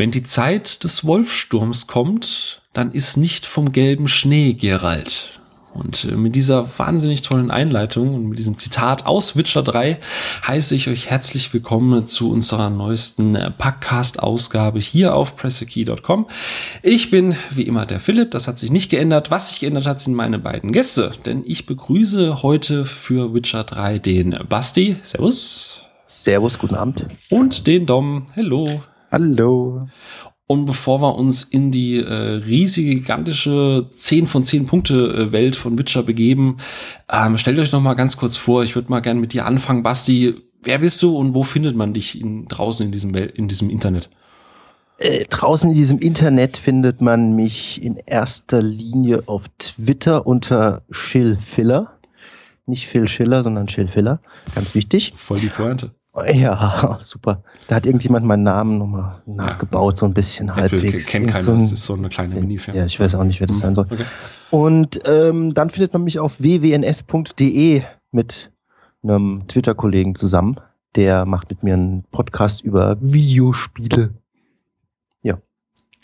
Wenn die Zeit des Wolfsturms kommt, dann ist nicht vom gelben Schnee Gerald. Und äh, mit dieser wahnsinnig tollen Einleitung und mit diesem Zitat aus Witcher 3 heiße ich euch herzlich willkommen zu unserer neuesten äh, Packcast-Ausgabe hier auf pressekey.com. Ich bin wie immer der Philipp, das hat sich nicht geändert. Was sich geändert hat, sind meine beiden Gäste, denn ich begrüße heute für Witcher 3 den Basti. Servus. Servus, guten Abend. Und den Dom. Hello. Hallo. Und bevor wir uns in die äh, riesige, gigantische 10 von 10 Punkte äh, Welt von Witcher begeben, ähm, stellt euch noch mal ganz kurz vor, ich würde mal gerne mit dir anfangen, Basti. Wer bist du und wo findet man dich in, draußen in diesem, Welt, in diesem Internet? Äh, draußen in diesem Internet findet man mich in erster Linie auf Twitter unter Schillfiller. Nicht Phil Schiller, sondern Schillfiller. Ganz wichtig. Voll die Pointe. Ja, super. Da hat irgendjemand meinen Namen nochmal nachgebaut, so ein bisschen Apple halbwegs. Kennt keiner, so ein, das ist so eine kleine Mini-Firma. Ja, ich weiß auch nicht, wer das hm, sein soll. Okay. Und ähm, dann findet man mich auf wwns.de mit einem Twitter-Kollegen zusammen. Der macht mit mir einen Podcast über Videospiele. Ja.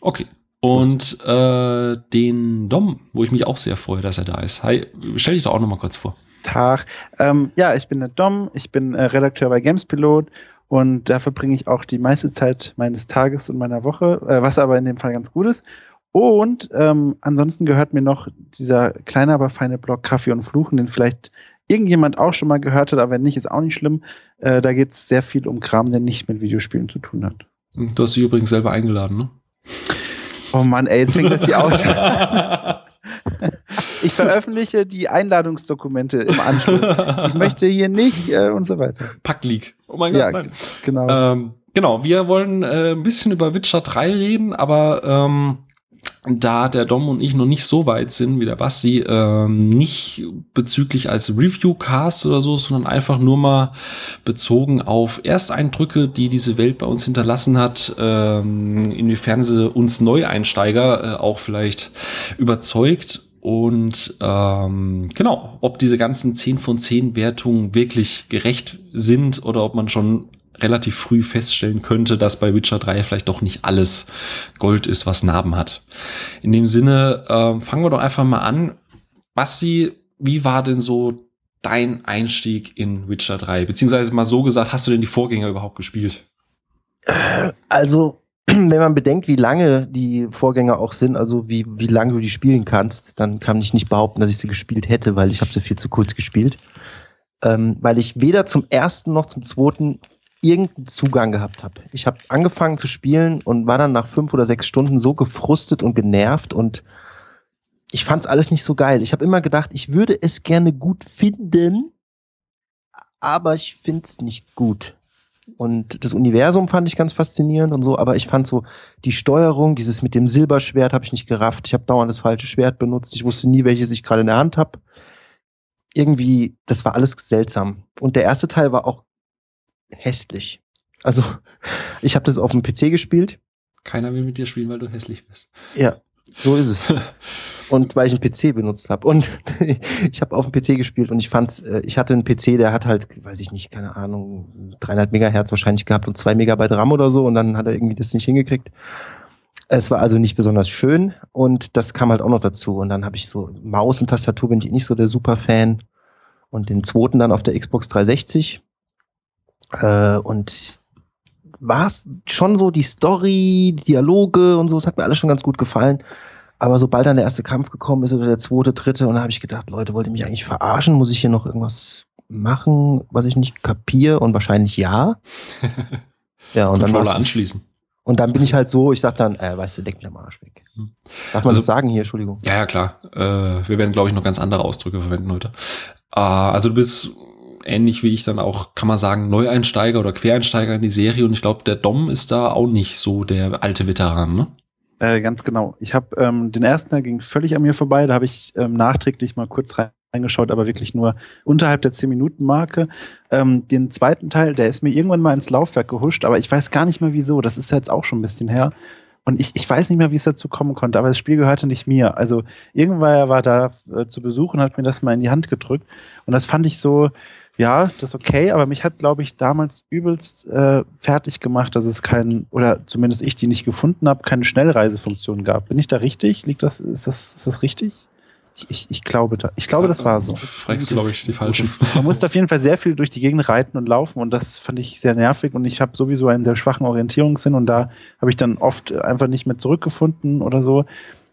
Okay. Und äh, den Dom, wo ich mich auch sehr freue, dass er da ist. Hi, stell dich doch auch nochmal kurz vor. Tag. Ähm, ja, ich bin der Dom, ich bin äh, Redakteur bei Gamespilot und da verbringe ich auch die meiste Zeit meines Tages und meiner Woche, äh, was aber in dem Fall ganz gut ist. Und ähm, ansonsten gehört mir noch dieser kleine, aber feine Blog Kaffee und Fluchen, den vielleicht irgendjemand auch schon mal gehört hat, aber wenn nicht, ist auch nicht schlimm. Äh, da geht es sehr viel um Kram, der nicht mit Videospielen zu tun hat. Du hast dich übrigens selber eingeladen, ne? Oh Mann, ey, jetzt fängt das hier aus. ich veröffentliche die Einladungsdokumente im Anschluss. Ich möchte hier nicht äh, und so weiter. Packleak. Oh mein Gott, ja, nein. Genau. Ähm, genau, wir wollen äh, ein bisschen über Witcher 3 reden, aber ähm, da der Dom und ich noch nicht so weit sind wie der Basti, ähm, nicht bezüglich als Review-Cast oder so, sondern einfach nur mal bezogen auf Ersteindrücke, die diese Welt bei uns hinterlassen hat, ähm, inwiefern sie uns Neueinsteiger äh, auch vielleicht überzeugt. Und ähm, genau, ob diese ganzen 10 von 10 Wertungen wirklich gerecht sind oder ob man schon relativ früh feststellen könnte, dass bei Witcher 3 vielleicht doch nicht alles Gold ist, was Narben hat. In dem Sinne, äh, fangen wir doch einfach mal an. Basti, wie war denn so dein Einstieg in Witcher 3? Beziehungsweise mal so gesagt, hast du denn die Vorgänger überhaupt gespielt? Also, wenn man bedenkt, wie lange die Vorgänger auch sind, also wie, wie lange du die spielen kannst, dann kann ich nicht behaupten, dass ich sie gespielt hätte, weil ich habe sie viel zu kurz gespielt. Ähm, weil ich weder zum ersten noch zum zweiten irgendeinen Zugang gehabt habe. Ich habe angefangen zu spielen und war dann nach fünf oder sechs Stunden so gefrustet und genervt und ich fand es alles nicht so geil. Ich habe immer gedacht, ich würde es gerne gut finden, aber ich finde es nicht gut. Und das Universum fand ich ganz faszinierend und so, aber ich fand so die Steuerung, dieses mit dem Silberschwert habe ich nicht gerafft. Ich habe dauernd das falsche Schwert benutzt. Ich wusste nie, welches ich gerade in der Hand habe. Irgendwie, das war alles seltsam. Und der erste Teil war auch hässlich. Also, ich habe das auf dem PC gespielt. Keiner will mit dir spielen, weil du hässlich bist. Ja, so ist es. und weil ich einen PC benutzt habe. Und ich habe auf dem PC gespielt und ich fand, äh, ich hatte einen PC, der hat halt, weiß ich nicht, keine Ahnung, 300 Megahertz wahrscheinlich gehabt und 2 Megabyte RAM oder so und dann hat er irgendwie das nicht hingekriegt. Es war also nicht besonders schön und das kam halt auch noch dazu. Und dann habe ich so Maus und Tastatur bin ich nicht so der Super-Fan. Und den zweiten dann auf der Xbox 360. Äh, und war schon so die Story, die Dialoge und so, es hat mir alles schon ganz gut gefallen. Aber sobald dann der erste Kampf gekommen ist oder der zweite, dritte, und dann habe ich gedacht, Leute, wollt ihr mich eigentlich verarschen? Muss ich hier noch irgendwas machen, was ich nicht kapiere? Und wahrscheinlich ja. ja, und dann war anschließen. Und dann bin ich halt so, ich sag dann, äh, weißt du, leck mich am Arsch weg. Hm. Darf man also, das sagen hier, Entschuldigung? Ja, ja, klar. Äh, wir werden, glaube ich, noch ganz andere Ausdrücke verwenden heute. Äh, also du bist ähnlich wie ich dann auch, kann man sagen, Neueinsteiger oder Quereinsteiger in die Serie. Und ich glaube, der Dom ist da auch nicht so der alte Veteran, ne? Äh, ganz genau. Ich habe ähm, den ersten, der ging völlig an mir vorbei. Da habe ich ähm, nachträglich mal kurz reingeschaut, aber wirklich nur unterhalb der 10-Minuten-Marke. Ähm, den zweiten Teil, der ist mir irgendwann mal ins Laufwerk gehuscht, aber ich weiß gar nicht mehr wieso. Das ist jetzt auch schon ein bisschen her. Und ich, ich weiß nicht mehr, wie es dazu kommen konnte, aber das Spiel gehörte nicht mir. Also irgendwer war da äh, zu Besuch und hat mir das mal in die Hand gedrückt. Und das fand ich so, ja, das ist okay, aber mich hat, glaube ich, damals übelst äh, fertig gemacht, dass es keinen, oder zumindest ich die nicht gefunden habe, keine Schnellreisefunktion gab. Bin ich da richtig? Liegt das, ist das, ist das richtig? Ich, ich, ich glaube, da, ich glaube, das war so. Fragst du, glaube ich, die falschen. Man musste auf jeden Fall sehr viel durch die Gegend reiten und laufen und das fand ich sehr nervig und ich habe sowieso einen sehr schwachen Orientierungssinn und da habe ich dann oft einfach nicht mehr zurückgefunden oder so.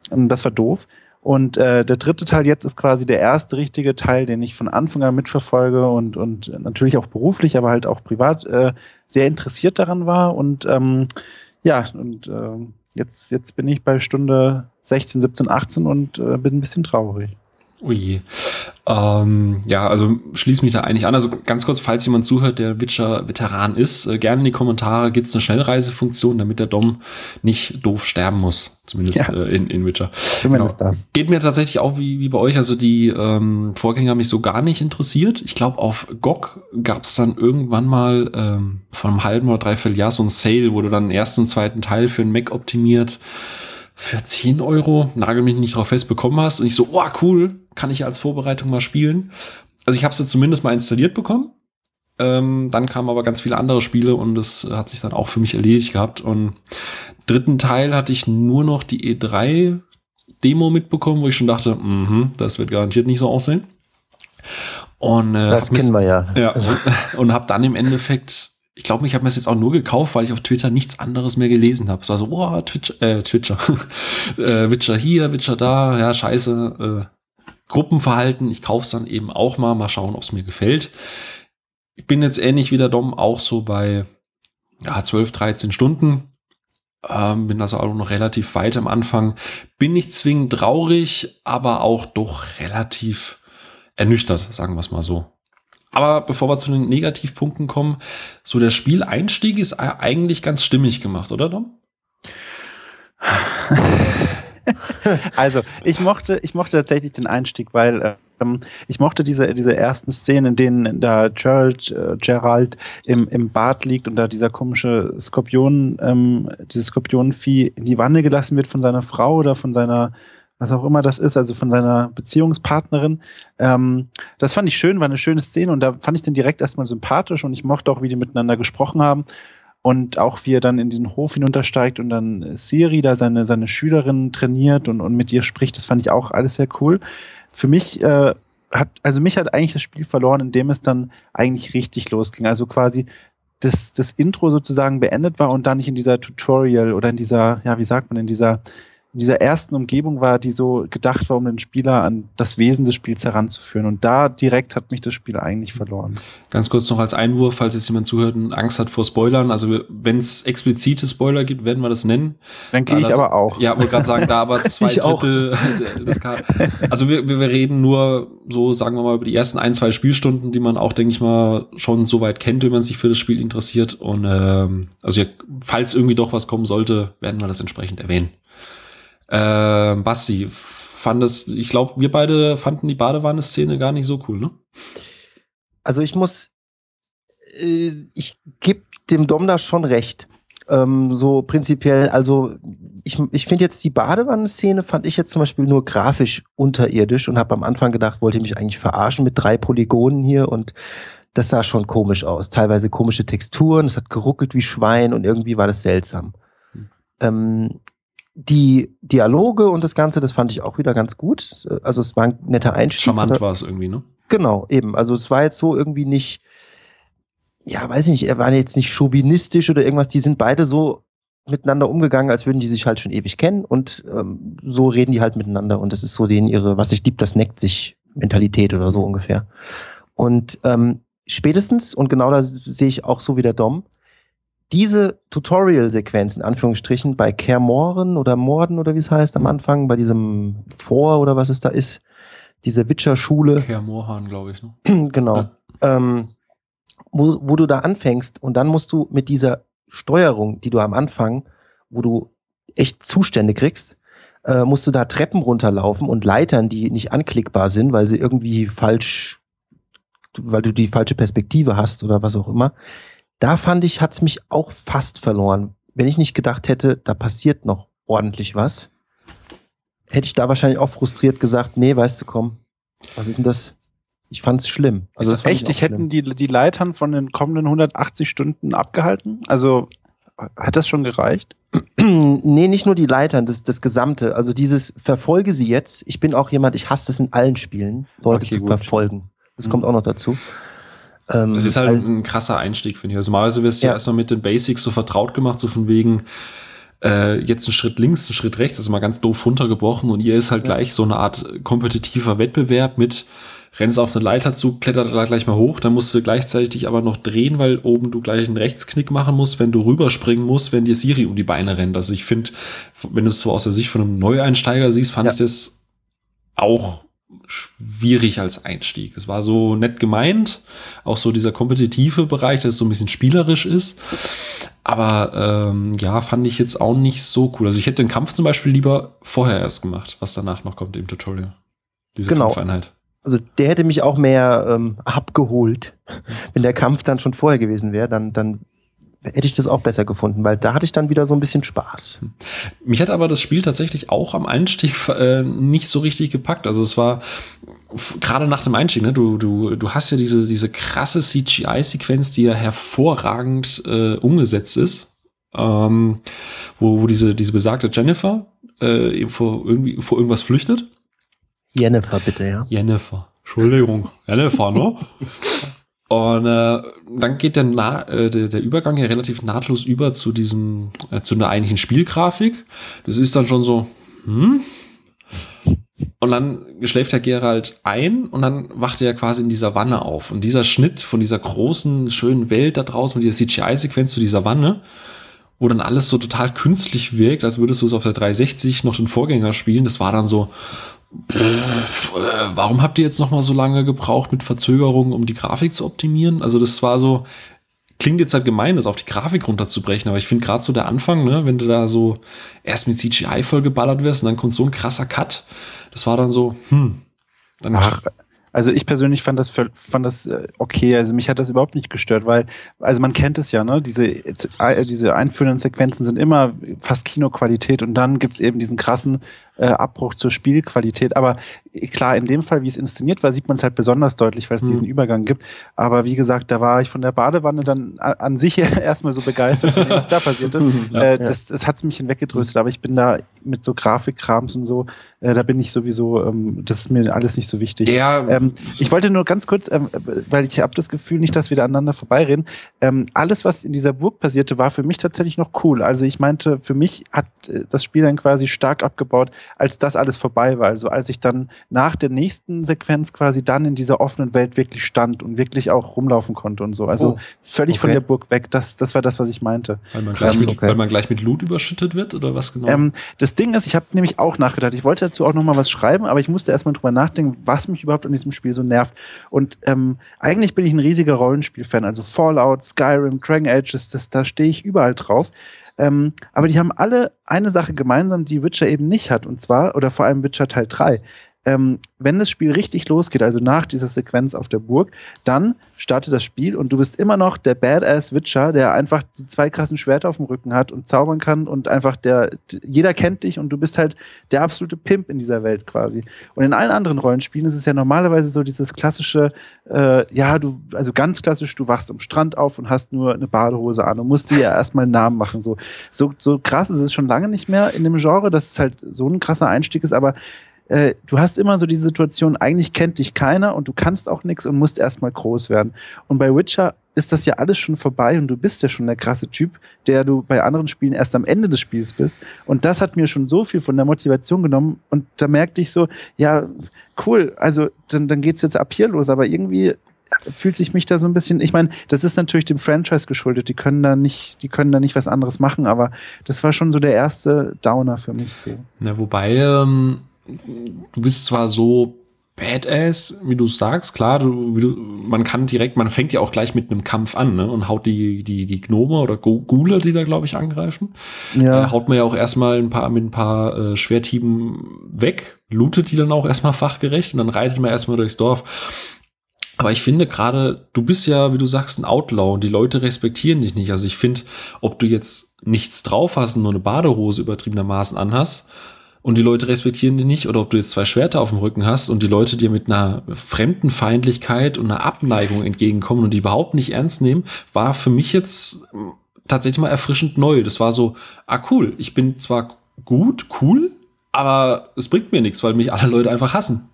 Und das war doof. Und äh, der dritte Teil jetzt ist quasi der erste richtige Teil, den ich von Anfang an mitverfolge und, und natürlich auch beruflich, aber halt auch privat äh, sehr interessiert daran war. Und ähm, ja, und äh, jetzt, jetzt bin ich bei Stunde 16, 17, 18 und äh, bin ein bisschen traurig. Ui. Ähm, ja, also schließ mich da eigentlich an. Also ganz kurz, falls jemand zuhört, der Witcher-Veteran ist, äh, gerne in die Kommentare gibt es eine Schnellreisefunktion, damit der Dom nicht doof sterben muss. Zumindest ja. äh, in, in Witcher. Zumindest genau. das. Geht mir tatsächlich auch wie, wie bei euch. Also die ähm, Vorgänger haben mich so gar nicht interessiert. Ich glaube, auf GOG gab es dann irgendwann mal ähm, vor einem halben oder dreiviertel Jahr so ein Sale, wo du dann den ersten und zweiten Teil für einen Mac optimiert für 10 Euro, nagel mich nicht drauf fest, bekommen hast. Und ich so, oh cool, kann ich als Vorbereitung mal spielen. Also ich habe es zumindest mal installiert bekommen. Ähm, dann kamen aber ganz viele andere Spiele und es hat sich dann auch für mich erledigt gehabt. Und dritten Teil hatte ich nur noch die E3 Demo mitbekommen, wo ich schon dachte, mh, das wird garantiert nicht so aussehen. Und, äh, das kennen wir ja. ja also. Und habe dann im Endeffekt ich glaube, ich habe mir das jetzt auch nur gekauft, weil ich auf Twitter nichts anderes mehr gelesen habe. Es war so, boah, Twitch, äh, Twitcher, äh, Witcher hier, Witcher da, ja, scheiße, äh, Gruppenverhalten. Ich kauf's dann eben auch mal, mal schauen, ob es mir gefällt. Ich bin jetzt ähnlich wie der Dom auch so bei ja, 12, 13 Stunden. Ähm, bin also auch noch relativ weit am Anfang. Bin nicht zwingend traurig, aber auch doch relativ ernüchtert, sagen wir es mal so. Aber bevor wir zu den Negativpunkten kommen, so der Spieleinstieg ist eigentlich ganz stimmig gemacht, oder Dom? also, ich mochte, ich mochte tatsächlich den Einstieg, weil ähm, ich mochte diese, diese ersten Szenen, in denen da Gerald, äh, Gerald im, im Bad liegt und da dieser komische Skorpion, ähm, dieses Skorpionvieh in die Wanne gelassen wird von seiner Frau oder von seiner was auch immer das ist, also von seiner Beziehungspartnerin. Ähm, das fand ich schön, war eine schöne Szene und da fand ich den direkt erstmal sympathisch und ich mochte auch, wie die miteinander gesprochen haben und auch wie er dann in den Hof hinuntersteigt und dann Siri da seine, seine Schülerin trainiert und, und mit ihr spricht, das fand ich auch alles sehr cool. Für mich äh, hat, also mich hat eigentlich das Spiel verloren, indem es dann eigentlich richtig losging. Also quasi das, das Intro sozusagen beendet war und dann nicht in dieser Tutorial oder in dieser, ja, wie sagt man, in dieser dieser ersten Umgebung war, die so gedacht war, um den Spieler an das Wesen des Spiels heranzuführen. Und da direkt hat mich das Spiel eigentlich verloren. Ganz kurz noch als Einwurf, falls jetzt jemand zuhört und Angst hat vor Spoilern. Also wenn es explizite Spoiler gibt, werden wir das nennen. Dann gehe ich aber auch. Ja, wollte gerade sagen, da aber zwei ich Drittel des Also wir, wir reden nur so, sagen wir mal, über die ersten ein, zwei Spielstunden, die man auch, denke ich mal, schon so weit kennt, wenn man sich für das Spiel interessiert. Und ähm, also ja, falls irgendwie doch was kommen sollte, werden wir das entsprechend erwähnen. Äh, Basti, fand es, ich glaube, wir beide fanden die Badewanne-Szene gar nicht so cool, ne? Also ich muss, äh, ich gebe dem Dom da schon recht. Ähm, so prinzipiell, also ich, ich finde jetzt die Badewannenszene fand ich jetzt zum Beispiel nur grafisch unterirdisch und habe am Anfang gedacht, wollte ich mich eigentlich verarschen mit drei Polygonen hier und das sah schon komisch aus. Teilweise komische Texturen, es hat geruckelt wie Schwein und irgendwie war das seltsam. Hm. Ähm, die Dialoge und das Ganze, das fand ich auch wieder ganz gut. Also es war ein netter Einstieg. Charmant war es irgendwie, ne? Genau, eben. Also es war jetzt so irgendwie nicht, ja, weiß ich nicht, er war jetzt nicht chauvinistisch oder irgendwas. Die sind beide so miteinander umgegangen, als würden die sich halt schon ewig kennen und ähm, so reden die halt miteinander und das ist so denen ihre, was sich liebt, das neckt sich Mentalität oder so ungefähr. Und ähm, spätestens, und genau da sehe ich auch so wie der Dom, diese Tutorial-Sequenz in Anführungsstrichen bei Kermoren oder Morden oder wie es heißt am Anfang, bei diesem Vor oder was es da ist, diese Witcher-Schule. Kermorhan, glaube ich. Ne? genau. Ja. Ähm, wo, wo du da anfängst und dann musst du mit dieser Steuerung, die du am Anfang, wo du echt Zustände kriegst, äh, musst du da Treppen runterlaufen und Leitern, die nicht anklickbar sind, weil sie irgendwie falsch, weil du die falsche Perspektive hast oder was auch immer da fand ich, hat's mich auch fast verloren. wenn ich nicht gedacht hätte, da passiert noch ordentlich was, hätte ich da wahrscheinlich auch frustriert gesagt, nee, weißt du, komm, was ist denn das? Ich fand's schlimm. Also ist das echt, ich hätten die, die Leitern von den kommenden 180 Stunden abgehalten? Also hat das schon gereicht? nee, nicht nur die Leitern, das, das Gesamte. Also dieses verfolge sie jetzt. Ich bin auch jemand, ich hasse es in allen Spielen, Leute okay, zu gut. verfolgen. Das mhm. kommt auch noch dazu. Ähm, das ist halt ein krasser Einstieg, finde ich. Also normalerweise wirst du ja. erstmal mit den Basics so vertraut gemacht, so von wegen, äh, jetzt einen Schritt links, einen Schritt rechts, also mal ganz doof runtergebrochen und ihr ist halt ja. gleich so eine Art kompetitiver Wettbewerb mit rennst auf eine Leiter zu, klettert da gleich mal hoch, dann musst du gleichzeitig dich aber noch drehen, weil oben du gleich einen Rechtsknick machen musst, wenn du rüberspringen musst, wenn dir Siri um die Beine rennt. Also ich finde, wenn du es so aus der Sicht von einem Neueinsteiger siehst, fand ja. ich das auch schwierig als Einstieg. Es war so nett gemeint, auch so dieser kompetitive Bereich, der so ein bisschen spielerisch ist. Aber ähm, ja, fand ich jetzt auch nicht so cool. Also ich hätte den Kampf zum Beispiel lieber vorher erst gemacht, was danach noch kommt im Tutorial. Diese genau. Kampfeinheit. Also der hätte mich auch mehr ähm, abgeholt. Wenn der Kampf dann schon vorher gewesen wäre, dann, dann hätte ich das auch besser gefunden, weil da hatte ich dann wieder so ein bisschen Spaß. Mich hat aber das Spiel tatsächlich auch am Einstieg äh, nicht so richtig gepackt. Also es war gerade nach dem Einstieg, ne, du, du, du hast ja diese, diese krasse CGI-Sequenz, die ja hervorragend äh, umgesetzt ist, ähm, wo, wo diese, diese besagte Jennifer äh, vor, irgendwie, vor irgendwas flüchtet. Jennifer, bitte, ja. Jennifer. Entschuldigung. Jennifer, ne? Und äh, dann geht der, Na äh, der, der Übergang ja relativ nahtlos über zu diesem, äh, zu einer eigentlichen Spielgrafik. Das ist dann schon so, hm? Und dann schläft der Gerald ein und dann wacht er quasi in dieser Wanne auf. Und dieser Schnitt von dieser großen, schönen Welt da draußen, mit dieser CGI-Sequenz zu dieser Wanne, wo dann alles so total künstlich wirkt, als würdest du es auf der 360 noch den Vorgänger spielen, das war dann so, warum habt ihr jetzt noch mal so lange gebraucht mit Verzögerungen, um die Grafik zu optimieren? Also das war so, klingt jetzt halt gemein, das auf die Grafik runterzubrechen, aber ich finde gerade so der Anfang, ne, wenn du da so erst mit CGI vollgeballert wirst und dann kommt so ein krasser Cut, das war dann so, hm. Dann Ach, also ich persönlich fand das fand das äh, okay. Also mich hat das überhaupt nicht gestört, weil also man kennt es ja, ne? Diese äh, diese einführenden Sequenzen sind immer fast Kinoqualität und dann gibt's eben diesen krassen äh, Abbruch zur Spielqualität. Aber klar, in dem Fall, wie es inszeniert war, sieht man es halt besonders deutlich, weil es mhm. diesen Übergang gibt. Aber wie gesagt, da war ich von der Badewanne dann an sich erstmal so begeistert, was da passiert ist. ja, äh, das, das hat mich hinweggedröstet, aber ich bin da mit so Grafikkrams und so, äh, da bin ich sowieso, ähm, das ist mir alles nicht so wichtig. Ja, ähm, ich wollte nur ganz kurz, ähm, weil ich habe das Gefühl nicht, dass wir da aneinander vorbeireden. Ähm, alles, was in dieser Burg passierte, war für mich tatsächlich noch cool. Also ich meinte, für mich hat äh, das Spiel dann quasi stark abgebaut, als das alles vorbei war. Also als ich dann nach der nächsten Sequenz quasi dann in dieser offenen Welt wirklich stand und wirklich auch rumlaufen konnte und so. Also oh, völlig okay. von der Burg weg. Das, das war das, was ich meinte. Weil man gleich, mit, okay. weil man gleich mit Loot überschüttet wird oder was genau? Ähm, das Ding ist, ich habe nämlich auch nachgedacht. Ich wollte dazu auch noch mal was schreiben, aber ich musste erstmal drüber nachdenken, was mich überhaupt an diesem Spiel so nervt. Und ähm, eigentlich bin ich ein riesiger Rollenspiel-Fan. Also Fallout, Skyrim, Dragon Age, das, das, da stehe ich überall drauf. Ähm, aber die haben alle eine Sache gemeinsam, die Witcher eben nicht hat, und zwar, oder vor allem Witcher Teil 3 ähm, wenn das Spiel richtig losgeht, also nach dieser Sequenz auf der Burg, dann startet das Spiel und du bist immer noch der Badass Witcher, der einfach die zwei krassen Schwerter auf dem Rücken hat und zaubern kann und einfach der, jeder kennt dich und du bist halt der absolute Pimp in dieser Welt quasi. Und in allen anderen Rollenspielen ist es ja normalerweise so dieses klassische, äh, ja, du, also ganz klassisch, du wachst am Strand auf und hast nur eine Badehose an und musst dir ja erstmal einen Namen machen. So, so, so krass ist es schon lange nicht mehr in dem Genre, dass es halt so ein krasser Einstieg ist, aber äh, du hast immer so die Situation, eigentlich kennt dich keiner und du kannst auch nichts und musst erstmal groß werden. Und bei Witcher ist das ja alles schon vorbei und du bist ja schon der krasse Typ, der du bei anderen Spielen erst am Ende des Spiels bist. Und das hat mir schon so viel von der Motivation genommen. Und da merkte ich so, ja, cool, also dann, dann geht's jetzt ab hier los, aber irgendwie fühlt sich mich da so ein bisschen, ich meine, das ist natürlich dem Franchise geschuldet, die können da nicht, die können da nicht was anderes machen, aber das war schon so der erste Downer für mich so. Na, wobei, ähm, du bist zwar so badass, wie du sagst, klar, du, du, man kann direkt, man fängt ja auch gleich mit einem Kampf an ne, und haut die, die, die Gnome oder Gule, die da, glaube ich, angreifen. Ja. Äh, haut man ja auch erstmal ein paar mit ein paar äh, Schwerthieben weg, lootet die dann auch erstmal fachgerecht und dann reitet man erstmal durchs Dorf. Aber ich finde gerade, du bist ja, wie du sagst, ein Outlaw und die Leute respektieren dich nicht. Also ich finde, ob du jetzt nichts drauf hast und nur eine Badehose übertriebenermaßen anhast und die Leute respektieren dich nicht oder ob du jetzt zwei Schwerter auf dem Rücken hast und die Leute dir mit einer Fremdenfeindlichkeit und einer Abneigung entgegenkommen und die überhaupt nicht ernst nehmen, war für mich jetzt tatsächlich mal erfrischend neu. Das war so, ah cool, ich bin zwar gut, cool, aber es bringt mir nichts, weil mich alle Leute einfach hassen.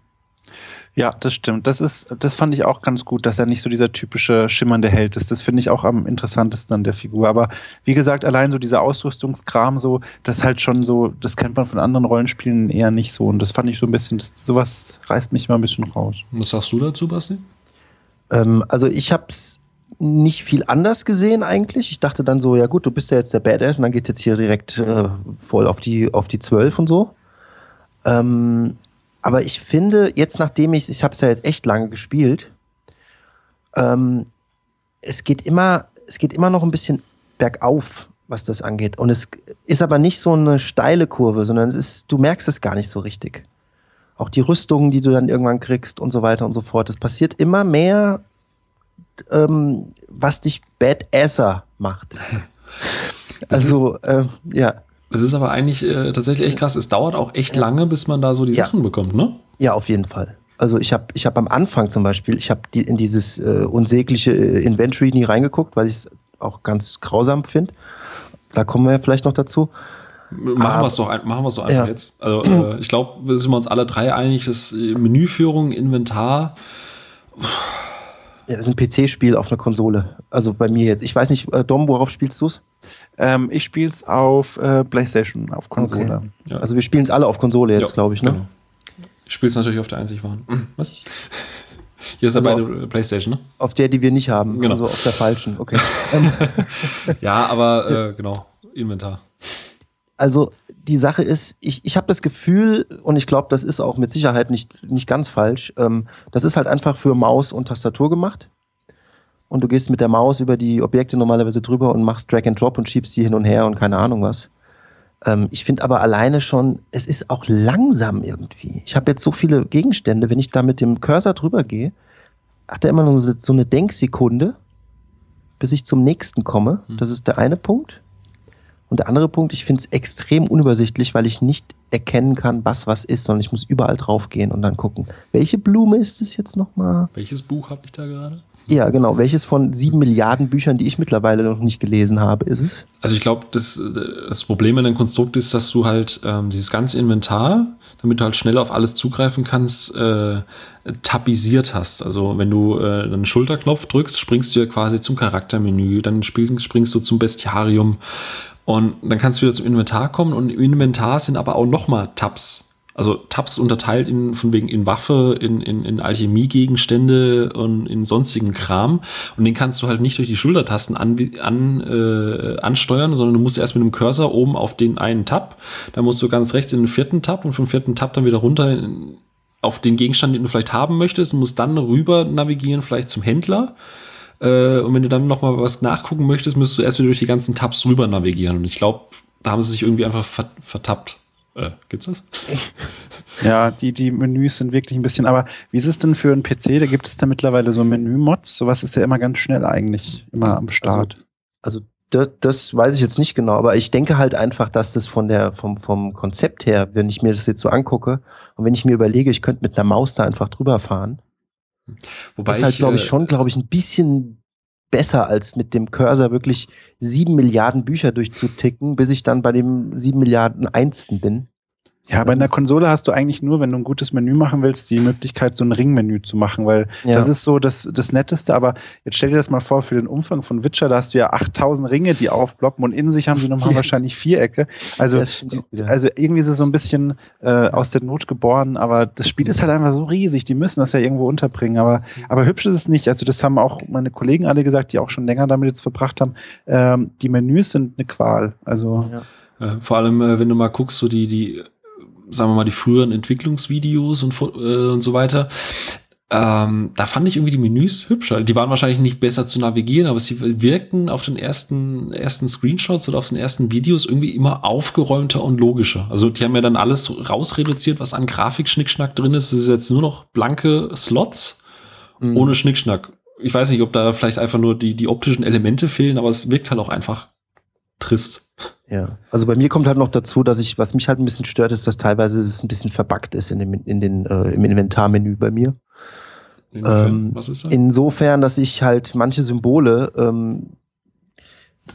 Ja, das stimmt. Das ist, das fand ich auch ganz gut, dass er nicht so dieser typische schimmernde Held ist. Das finde ich auch am interessantesten an der Figur. Aber wie gesagt, allein so dieser Ausrüstungskram, so, das halt schon so, das kennt man von anderen Rollenspielen eher nicht so. Und das fand ich so ein bisschen, das, sowas reißt mich mal ein bisschen raus. Was sagst du dazu, Basti? Ähm, also ich hab's nicht viel anders gesehen eigentlich. Ich dachte dann so, ja gut, du bist ja jetzt der Badass und dann geht jetzt hier direkt äh, voll auf die auf die 12 und so. Ähm, aber ich finde, jetzt nachdem ich ich habe es ja jetzt echt lange gespielt, ähm, es geht immer, es geht immer noch ein bisschen bergauf, was das angeht. Und es ist aber nicht so eine steile Kurve, sondern es ist, du merkst es gar nicht so richtig. Auch die Rüstungen, die du dann irgendwann kriegst und so weiter und so fort. Es passiert immer mehr, ähm, was dich Badasser macht. Also, äh, ja. Es ist aber eigentlich äh, tatsächlich echt krass. Es dauert auch echt lange, bis man da so die ja. Sachen bekommt, ne? Ja, auf jeden Fall. Also ich habe ich hab am Anfang zum Beispiel, ich habe die, in dieses äh, unsägliche äh, Inventory nie reingeguckt, weil ich es auch ganz grausam finde. Da kommen wir ja vielleicht noch dazu. Machen wir es doch, machen wir's doch einfach ja. jetzt. Also äh, ich glaube, wir sind uns alle drei einig, dass äh, Menüführung, Inventar. Ja, das ist ein PC-Spiel auf einer Konsole. Also bei mir jetzt. Ich weiß nicht, äh, Dom, worauf spielst du es? Ähm, ich spiele es auf äh, PlayStation, auf Konsole. Okay. Ja. Also wir spielen es alle auf Konsole jetzt, ja, glaube ich, ne? Genau. Ich spiele es natürlich auf der einzig wahren. Hm, was? Hier ist also ja beide auf, PlayStation, ne? Auf der, die wir nicht haben. Genau. Also auf der falschen, okay. ja, aber äh, genau, Inventar. Also die Sache ist, ich, ich habe das Gefühl, und ich glaube, das ist auch mit Sicherheit nicht, nicht ganz falsch, ähm, das ist halt einfach für Maus und Tastatur gemacht und du gehst mit der Maus über die Objekte normalerweise drüber und machst Drag and Drop und schiebst die hin und her und keine Ahnung was. Ähm, ich finde aber alleine schon, es ist auch langsam irgendwie. Ich habe jetzt so viele Gegenstände, wenn ich da mit dem Cursor drüber gehe, hat er immer nur so, so eine Denksekunde, bis ich zum nächsten komme. Hm. Das ist der eine Punkt. Und der andere Punkt, ich finde es extrem unübersichtlich, weil ich nicht erkennen kann, was was ist, sondern ich muss überall drauf gehen und dann gucken. Welche Blume ist es jetzt nochmal? Welches Buch habe ich da gerade? Ja, genau. Welches von sieben Milliarden Büchern, die ich mittlerweile noch nicht gelesen habe, ist es? Also ich glaube, das, das Problem in dem Konstrukt ist, dass du halt ähm, dieses ganze Inventar, damit du halt schnell auf alles zugreifen kannst, äh, tapisiert hast. Also wenn du äh, einen Schulterknopf drückst, springst du ja quasi zum Charaktermenü, dann springst du zum Bestiarium und dann kannst du wieder zum Inventar kommen und im Inventar sind aber auch nochmal Tabs also Tabs unterteilt in, von wegen in Waffe, in, in, in Alchemiegegenstände und in sonstigen Kram. Und den kannst du halt nicht durch die Schultertasten an, an, äh, ansteuern, sondern du musst erst mit dem Cursor oben auf den einen Tab, dann musst du ganz rechts in den vierten Tab und vom vierten Tab dann wieder runter in, auf den Gegenstand, den du vielleicht haben möchtest, und musst dann rüber navigieren, vielleicht zum Händler. Äh, und wenn du dann nochmal was nachgucken möchtest, müsst du erst wieder durch die ganzen Tabs rüber navigieren. Und ich glaube, da haben sie sich irgendwie einfach vertappt. Äh, gibt's das? Ja, die, die Menüs sind wirklich ein bisschen, aber wie ist es denn für einen PC? Da gibt es da mittlerweile so Menü-Mods. Sowas ist ja immer ganz schnell eigentlich, immer am Start. Also, also das, das, weiß ich jetzt nicht genau, aber ich denke halt einfach, dass das von der, vom, vom Konzept her, wenn ich mir das jetzt so angucke und wenn ich mir überlege, ich könnte mit einer Maus da einfach drüber fahren. Wobei das ist halt, glaube ich, äh, schon, glaube ich, ein bisschen besser als mit dem Cursor wirklich sieben Milliarden Bücher durchzuticken, bis ich dann bei dem sieben Milliarden Einsten bin. Ja, bei einer Konsole hast du eigentlich nur, wenn du ein gutes Menü machen willst, die Möglichkeit, so ein Ringmenü zu machen, weil ja. das ist so das, das Netteste. Aber jetzt stell dir das mal vor, für den Umfang von Witcher, da hast du ja 8000 Ringe, die aufploppen und in sich haben sie nochmal wahrscheinlich Vierecke. Also, also irgendwie ist es so ein bisschen äh, aus der Not geboren, aber das Spiel ist halt einfach so riesig, die müssen das ja irgendwo unterbringen. Aber, aber hübsch ist es nicht. Also, das haben auch meine Kollegen alle gesagt, die auch schon länger damit jetzt verbracht haben. Ähm, die Menüs sind eine Qual. Also. Ja. Äh, vor allem, äh, wenn du mal guckst, so die, die sagen wir mal, die früheren Entwicklungsvideos und, äh, und so weiter. Ähm, da fand ich irgendwie die Menüs hübscher. Die waren wahrscheinlich nicht besser zu navigieren, aber sie wirkten auf den ersten, ersten Screenshots oder auf den ersten Videos irgendwie immer aufgeräumter und logischer. Also die haben ja dann alles rausreduziert, was an Grafikschnickschnack drin ist. Es ist jetzt nur noch blanke Slots Mhm. Ohne Schnickschnack. Ich weiß nicht, ob da vielleicht einfach nur die, die optischen Elemente fehlen, aber es wirkt halt auch einfach trist. Ja, also bei mir kommt halt noch dazu, dass ich, was mich halt ein bisschen stört, ist, dass teilweise es ein bisschen verbuggt ist in dem, in den, äh, im Inventarmenü bei mir. Insofern, ähm, was ist das? Insofern, dass ich halt manche Symbole ähm,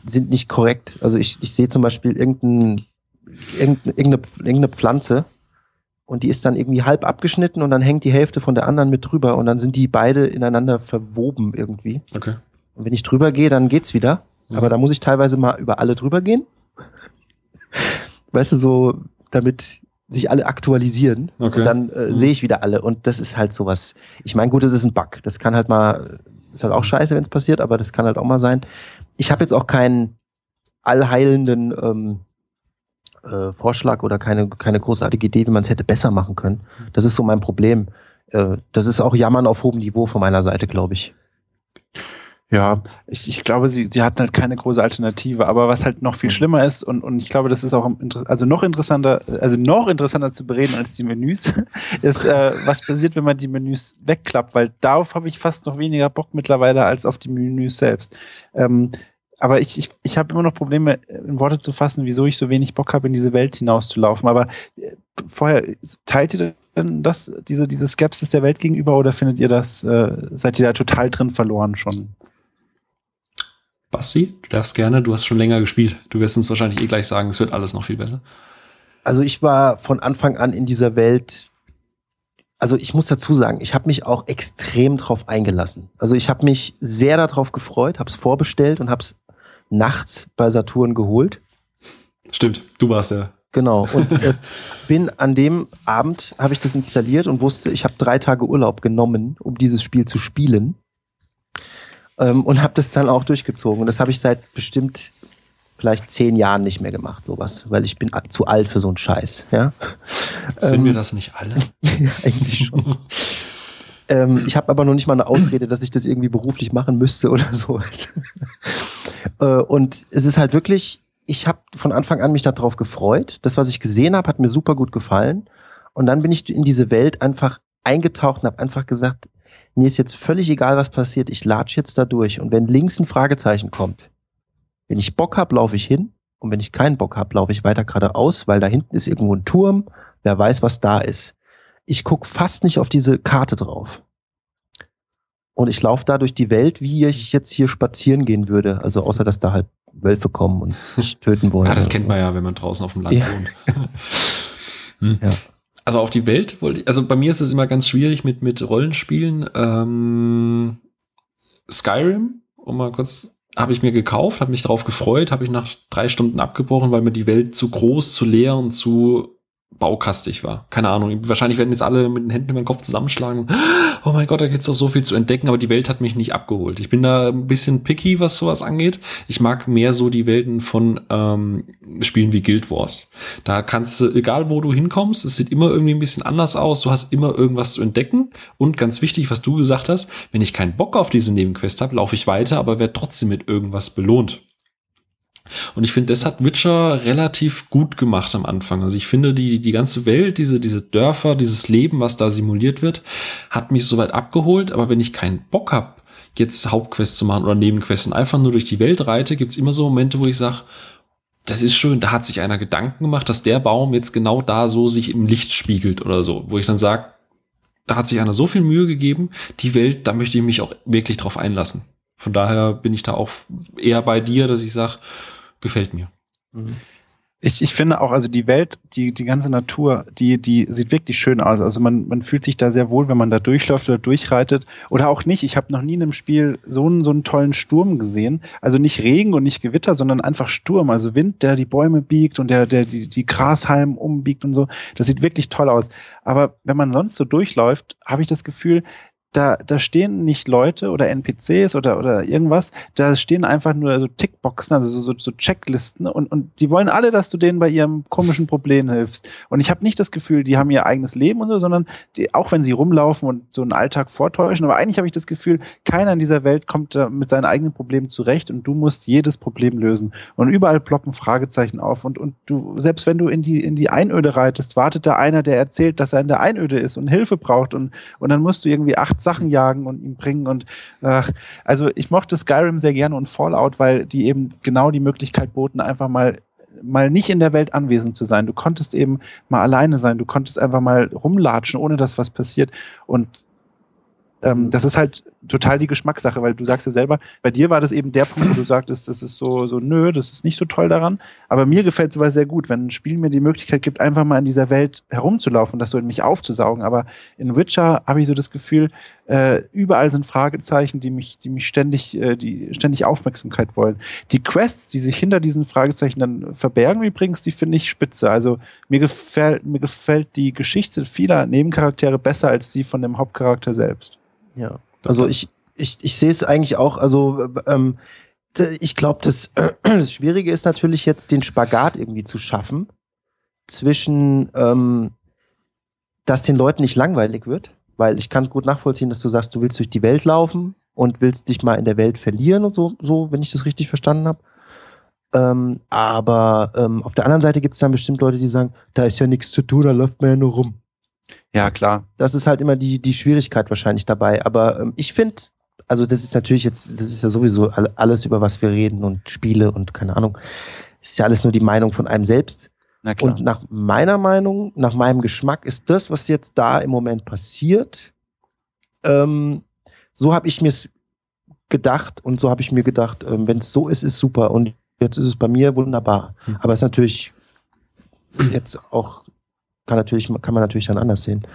sind nicht korrekt. Also ich, ich sehe zum Beispiel irgendein, irgendeine, irgendeine Pflanze und die ist dann irgendwie halb abgeschnitten und dann hängt die Hälfte von der anderen mit drüber und dann sind die beide ineinander verwoben irgendwie. Okay. Und wenn ich drüber gehe, dann geht's wieder. Ja. Aber da muss ich teilweise mal über alle drüber gehen. Weißt du, so, damit sich alle aktualisieren. Okay. Und dann äh, mhm. sehe ich wieder alle. Und das ist halt sowas. Ich meine, gut, das ist ein Bug. Das kann halt mal, ist halt auch scheiße, wenn es passiert, aber das kann halt auch mal sein. Ich habe jetzt auch keinen allheilenden ähm, äh, Vorschlag oder keine, keine großartige Idee, wie man es hätte besser machen können. Das ist so mein Problem. Äh, das ist auch Jammern auf hohem Niveau von meiner Seite, glaube ich. Ja, ich, ich glaube, sie, sie hatten halt keine große Alternative. Aber was halt noch viel mhm. schlimmer ist, und, und ich glaube, das ist auch also noch interessanter, also noch interessanter zu bereden als die Menüs, ist, äh, was passiert, wenn man die Menüs wegklappt, weil darauf habe ich fast noch weniger Bock mittlerweile als auf die Menüs selbst. Ähm, aber ich, ich, ich habe immer noch Probleme, in Worte zu fassen, wieso ich so wenig Bock habe, in diese Welt hinauszulaufen. Aber äh, vorher, teilt ihr denn das, diese, diese Skepsis der Welt gegenüber oder findet ihr das, äh, seid ihr da total drin verloren schon? Basti, du darfst gerne, du hast schon länger gespielt. Du wirst uns wahrscheinlich eh gleich sagen, es wird alles noch viel besser. Also ich war von Anfang an in dieser Welt, also ich muss dazu sagen, ich habe mich auch extrem drauf eingelassen. Also ich habe mich sehr darauf gefreut, habe es vorbestellt und habe es nachts bei Saturn geholt. Stimmt, du warst ja. Genau. Und äh, bin an dem Abend, habe ich das installiert und wusste, ich habe drei Tage Urlaub genommen, um dieses Spiel zu spielen ähm, und habe das dann auch durchgezogen. Und das habe ich seit bestimmt vielleicht zehn Jahren nicht mehr gemacht, sowas, weil ich bin zu alt für so einen Scheiß. Ja? Sind ähm, wir das nicht alle? ja, eigentlich schon. ähm, ich habe aber noch nicht mal eine Ausrede, dass ich das irgendwie beruflich machen müsste oder sowas. äh, und es ist halt wirklich, ich habe von Anfang an mich darauf gefreut. Das, was ich gesehen habe, hat mir super gut gefallen. Und dann bin ich in diese Welt einfach eingetaucht und habe einfach gesagt, mir ist jetzt völlig egal, was passiert, ich latsch jetzt da durch. Und wenn links ein Fragezeichen kommt, wenn ich Bock hab, laufe ich hin. Und wenn ich keinen Bock hab, laufe ich weiter geradeaus, weil da hinten ist irgendwo ein Turm. Wer weiß, was da ist. Ich guck fast nicht auf diese Karte drauf. Und ich laufe da durch die Welt, wie ich jetzt hier spazieren gehen würde. Also außer, dass da halt Wölfe kommen und mich töten wollen. Ja, das kennt man ja, wenn man draußen auf dem Land ja. wohnt. hm. Ja also auf die Welt wollte ich, also bei mir ist es immer ganz schwierig mit, mit Rollenspielen. Ähm, Skyrim, um mal kurz, habe ich mir gekauft, habe mich darauf gefreut, habe ich nach drei Stunden abgebrochen, weil mir die Welt zu groß, zu leer und zu baukastig war. Keine Ahnung. Wahrscheinlich werden jetzt alle mit den Händen in den Kopf zusammenschlagen. Oh mein Gott, da gibt's doch so viel zu entdecken, aber die Welt hat mich nicht abgeholt. Ich bin da ein bisschen picky, was sowas angeht. Ich mag mehr so die Welten von ähm, Spielen wie Guild Wars. Da kannst du, egal wo du hinkommst, es sieht immer irgendwie ein bisschen anders aus. Du hast immer irgendwas zu entdecken. Und ganz wichtig, was du gesagt hast, wenn ich keinen Bock auf diese Nebenquest habe, laufe ich weiter, aber werde trotzdem mit irgendwas belohnt. Und ich finde, das hat Witcher relativ gut gemacht am Anfang. Also ich finde, die, die ganze Welt, diese, diese Dörfer, dieses Leben, was da simuliert wird, hat mich soweit abgeholt. Aber wenn ich keinen Bock habe, jetzt Hauptquests zu machen oder Nebenquests und einfach nur durch die Welt reite, gibt's immer so Momente, wo ich sage, das ist schön, da hat sich einer Gedanken gemacht, dass der Baum jetzt genau da so sich im Licht spiegelt oder so, wo ich dann sage, da hat sich einer so viel Mühe gegeben, die Welt, da möchte ich mich auch wirklich drauf einlassen. Von daher bin ich da auch eher bei dir, dass ich sage, gefällt mir. Mhm. Ich, ich finde auch, also die Welt, die, die ganze Natur, die, die sieht wirklich schön aus. Also man, man fühlt sich da sehr wohl, wenn man da durchläuft oder durchreitet. Oder auch nicht. Ich habe noch nie in einem Spiel so einen, so einen tollen Sturm gesehen. Also nicht Regen und nicht Gewitter, sondern einfach Sturm. Also Wind, der die Bäume biegt und der, der die, die Grashalmen umbiegt und so. Das sieht wirklich toll aus. Aber wenn man sonst so durchläuft, habe ich das Gefühl, da, da stehen nicht Leute oder NPCs oder, oder irgendwas, da stehen einfach nur so Tickboxen, also so, so, so Checklisten und, und die wollen alle, dass du denen bei ihrem komischen Problem hilfst. Und ich habe nicht das Gefühl, die haben ihr eigenes Leben und so, sondern die, auch wenn sie rumlaufen und so einen Alltag vortäuschen, aber eigentlich habe ich das Gefühl, keiner in dieser Welt kommt mit seinen eigenen Problemen zurecht und du musst jedes Problem lösen. Und überall ploppen Fragezeichen auf und, und du, selbst wenn du in die, in die Einöde reitest, wartet da einer, der erzählt, dass er in der Einöde ist und Hilfe braucht und, und dann musst du irgendwie 18 Sachen jagen und ihm bringen und ach, also ich mochte Skyrim sehr gerne und Fallout, weil die eben genau die Möglichkeit boten, einfach mal mal nicht in der Welt anwesend zu sein. Du konntest eben mal alleine sein, du konntest einfach mal rumlatschen, ohne dass was passiert. Und ähm, das ist halt total die Geschmackssache, weil du sagst ja selber, bei dir war das eben der Punkt, wo du sagtest, das ist so, so nö, das ist nicht so toll daran. Aber mir gefällt sowas sehr gut, wenn ein Spiel mir die Möglichkeit gibt, einfach mal in dieser Welt herumzulaufen, das so in mich aufzusaugen. Aber in Witcher habe ich so das Gefühl, äh, überall sind Fragezeichen, die mich, die mich ständig, äh, die ständig Aufmerksamkeit wollen. Die Quests, die sich hinter diesen Fragezeichen dann verbergen, übrigens, die finde ich spitze. Also mir gefällt, mir gefällt die Geschichte vieler Nebencharaktere besser als die von dem Hauptcharakter selbst. Ja. Also ich, ich, ich sehe es eigentlich auch, also ähm, ich glaube, das, äh, das Schwierige ist natürlich jetzt, den Spagat irgendwie zu schaffen zwischen, ähm, dass den Leuten nicht langweilig wird, weil ich kann es gut nachvollziehen, dass du sagst, du willst durch die Welt laufen und willst dich mal in der Welt verlieren und so, so wenn ich das richtig verstanden habe. Ähm, aber ähm, auf der anderen Seite gibt es dann bestimmt Leute, die sagen, da ist ja nichts zu tun, da läuft man ja nur rum. Ja, klar. Das ist halt immer die, die Schwierigkeit wahrscheinlich dabei. Aber ähm, ich finde, also das ist natürlich jetzt, das ist ja sowieso alles, über was wir reden und Spiele und keine Ahnung. Ist ja alles nur die Meinung von einem selbst. Na klar. Und nach meiner Meinung, nach meinem Geschmack ist das, was jetzt da im Moment passiert, ähm, so habe ich mir gedacht und so habe ich mir gedacht, ähm, wenn es so ist, ist super. Und jetzt ist es bei mir wunderbar. Hm. Aber es ist natürlich jetzt auch kann natürlich kann man natürlich dann anders sehen.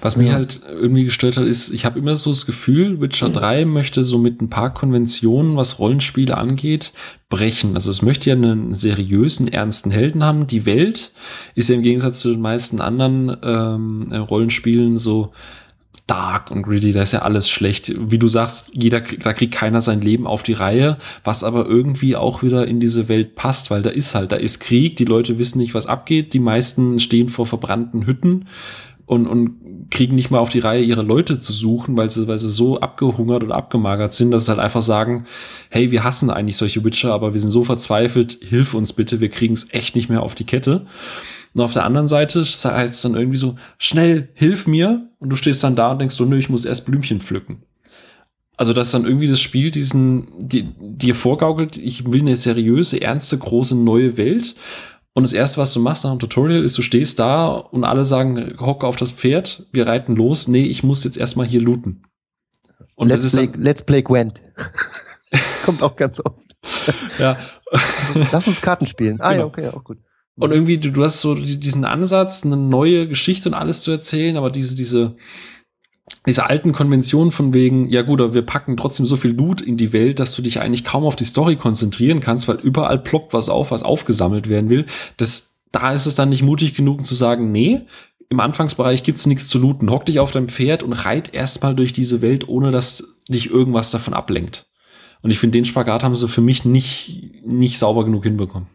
Was mich halt irgendwie gestört hat, ist, ich habe immer so das Gefühl, Witcher 3 möchte so mit ein paar Konventionen, was Rollenspiele angeht, brechen. Also es möchte ja einen seriösen, ernsten Helden haben. Die Welt ist ja im Gegensatz zu den meisten anderen ähm, Rollenspielen so dark und gritty, da ist ja alles schlecht. Wie du sagst, jeder, da kriegt keiner sein Leben auf die Reihe, was aber irgendwie auch wieder in diese Welt passt, weil da ist halt, da ist Krieg, die Leute wissen nicht, was abgeht, die meisten stehen vor verbrannten Hütten und, und kriegen nicht mal auf die Reihe, ihre Leute zu suchen, weil sie, weil sie so abgehungert oder abgemagert sind, dass sie halt einfach sagen, hey, wir hassen eigentlich solche Witcher, aber wir sind so verzweifelt, hilf uns bitte, wir kriegen es echt nicht mehr auf die Kette. Und auf der anderen Seite heißt es dann irgendwie so, schnell, hilf mir. Und du stehst dann da und denkst so, nö, ich muss erst Blümchen pflücken. Also, dass dann irgendwie das Spiel diesen, die, dir vorgaukelt, ich will eine seriöse, ernste, große, neue Welt. Und das erste, was du machst nach dem Tutorial, ist, du stehst da und alle sagen, hocke auf das Pferd, wir reiten los. Nee, ich muss jetzt erstmal hier looten. Und let's, play, let's play Gwent. Kommt auch ganz oft. ja. Lass uns Karten spielen. Ah, genau. ja, okay, auch gut. Und irgendwie, du, du hast so diesen Ansatz, eine neue Geschichte und alles zu erzählen, aber diese, diese, diese alten Konventionen von wegen, ja gut, aber wir packen trotzdem so viel Loot in die Welt, dass du dich eigentlich kaum auf die Story konzentrieren kannst, weil überall ploppt was auf, was aufgesammelt werden will. Das, da ist es dann nicht mutig genug zu sagen, nee, im Anfangsbereich gibt's nichts zu looten. Hock dich auf dein Pferd und reit erstmal durch diese Welt, ohne dass dich irgendwas davon ablenkt. Und ich finde, den Spagat haben sie für mich nicht, nicht sauber genug hinbekommen.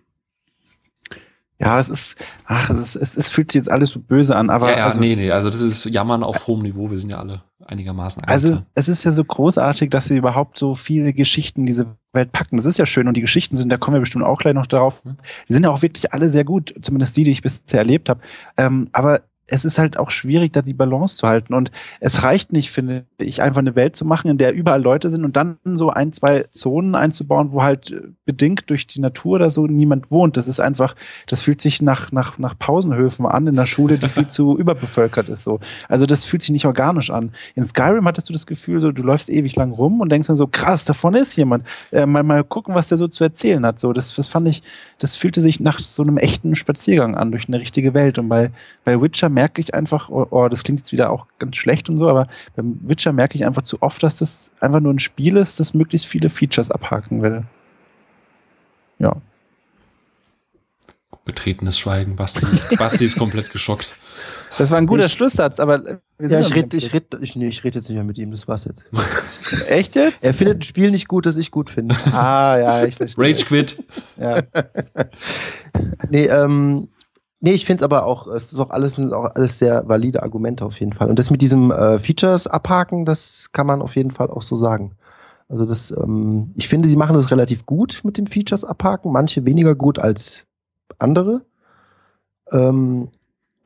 Ja, es ist, ach, es, ist, es, es fühlt sich jetzt alles so böse an, aber. Ja, ja also, nee, nee, also das ist Jammern auf hohem Niveau, wir sind ja alle einigermaßen. Also es, es ist ja so großartig, dass sie überhaupt so viele Geschichten in diese Welt packen. Das ist ja schön und die Geschichten sind, da kommen wir bestimmt auch gleich noch darauf, hm. die sind ja auch wirklich alle sehr gut, zumindest die, die ich bisher erlebt habe. Ähm, aber es ist halt auch schwierig, da die Balance zu halten. Und es reicht nicht, finde ich, einfach eine Welt zu machen, in der überall Leute sind und dann so ein, zwei Zonen einzubauen, wo halt bedingt durch die Natur oder so niemand wohnt. Das ist einfach, das fühlt sich nach, nach, nach Pausenhöfen an in der Schule, die viel zu überbevölkert ist. So. Also das fühlt sich nicht organisch an. In Skyrim hattest du das Gefühl, so, du läufst ewig lang rum und denkst dann so, krass, davon ist jemand. Äh, mal, mal gucken, was der so zu erzählen hat. So, das, das fand ich, das fühlte sich nach so einem echten Spaziergang an durch eine richtige Welt. Und bei, bei Witcher merke ich einfach, oh, oh, das klingt jetzt wieder auch ganz schlecht und so, aber beim Witcher merke ich einfach zu oft, dass das einfach nur ein Spiel ist, das möglichst viele Features abhaken will. Ja. Betretenes Schweigen. Basti ist, Basti ist komplett geschockt. Das war ein guter ich, Schlusssatz, aber wir ja, ich rede ich red, ich, nee, ich red jetzt nicht mehr mit ihm, das war's jetzt. Echt jetzt? Er findet ein Spiel nicht gut, das ich gut finde. Ah, ja, ich verstehe. Rage Quit. Ja. nee, ähm, Nee, ich finde es aber auch, es ist auch alles, sind auch alles sehr valide Argumente auf jeden Fall. Und das mit diesem äh, Features abhaken, das kann man auf jeden Fall auch so sagen. Also das, ähm, ich finde, sie machen das relativ gut mit dem Features abhaken, manche weniger gut als andere. Ähm,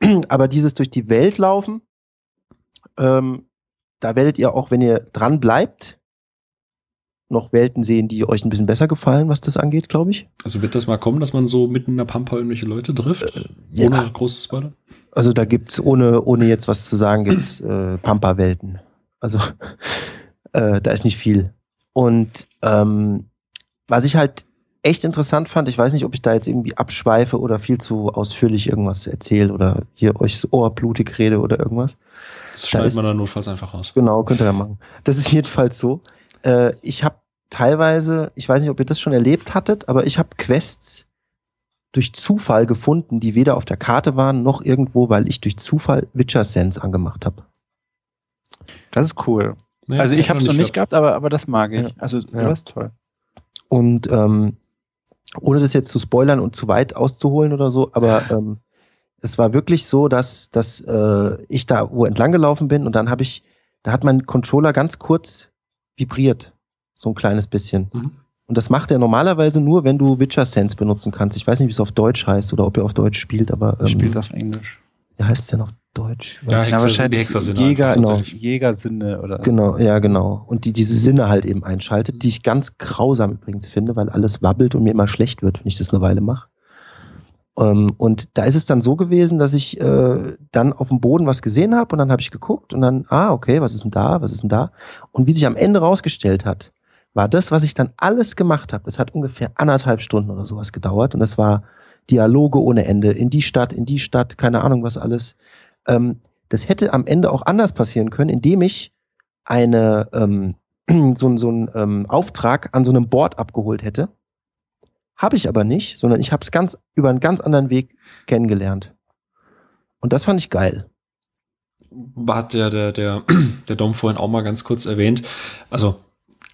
aber dieses durch die Welt laufen, ähm, da werdet ihr auch, wenn ihr dran bleibt, noch Welten sehen, die euch ein bisschen besser gefallen, was das angeht, glaube ich. Also wird das mal kommen, dass man so mitten in der Pampa irgendwelche Leute trifft? Äh, ohne ja. großes Spoiler? Also da gibt's ohne, ohne jetzt was zu sagen, gibt's äh, Pampa-Welten. Also äh, da ist nicht viel. Und ähm, was ich halt echt interessant fand, ich weiß nicht, ob ich da jetzt irgendwie abschweife oder viel zu ausführlich irgendwas erzähle oder hier euch das Ohr blutig rede oder irgendwas. Das schneidet da man dann notfalls einfach raus. Genau, könnt ihr ja machen. Das ist jedenfalls so. Äh, ich habe teilweise, ich weiß nicht, ob ihr das schon erlebt hattet, aber ich habe Quests durch Zufall gefunden, die weder auf der Karte waren noch irgendwo, weil ich durch Zufall Witcher Sense angemacht habe. Das ist cool. Ja, also ich habe es noch nicht gehabt, aber, aber das mag ich. Ja. Also ja. das ist toll. Und ähm, ohne das jetzt zu spoilern und zu weit auszuholen oder so, aber ähm, es war wirklich so, dass, dass äh, ich da wo entlang gelaufen bin und dann habe ich, da hat mein Controller ganz kurz vibriert. So ein kleines bisschen. Mhm. Und das macht er normalerweise nur, wenn du Witcher Sense benutzen kannst. Ich weiß nicht, wie es auf Deutsch heißt oder ob er auf Deutsch spielt, aber. Ähm, spielt auf Englisch. Wie heißt es denn auf Deutsch? Ja, ja wahrscheinlich Hexersinne Jäger, genau. Jägersinne oder. Genau, ja, genau. Und die diese Sinne halt eben einschaltet, die ich ganz grausam übrigens finde, weil alles wabbelt und mir immer schlecht wird, wenn ich das eine Weile mache. Ähm, und da ist es dann so gewesen, dass ich äh, dann auf dem Boden was gesehen habe und dann habe ich geguckt und dann, ah, okay, was ist denn da, was ist denn da? Und wie sich am Ende rausgestellt hat, war das, was ich dann alles gemacht habe, das hat ungefähr anderthalb Stunden oder sowas gedauert und das war Dialoge ohne Ende, in die Stadt, in die Stadt, keine Ahnung was alles. Ähm, das hätte am Ende auch anders passieren können, indem ich eine ähm, so, so einen ähm, Auftrag an so einem Board abgeholt hätte habe ich aber nicht, sondern ich habe es ganz über einen ganz anderen Weg kennengelernt. Und das fand ich geil. Hat der, der, der, der Dom vorhin auch mal ganz kurz erwähnt. Also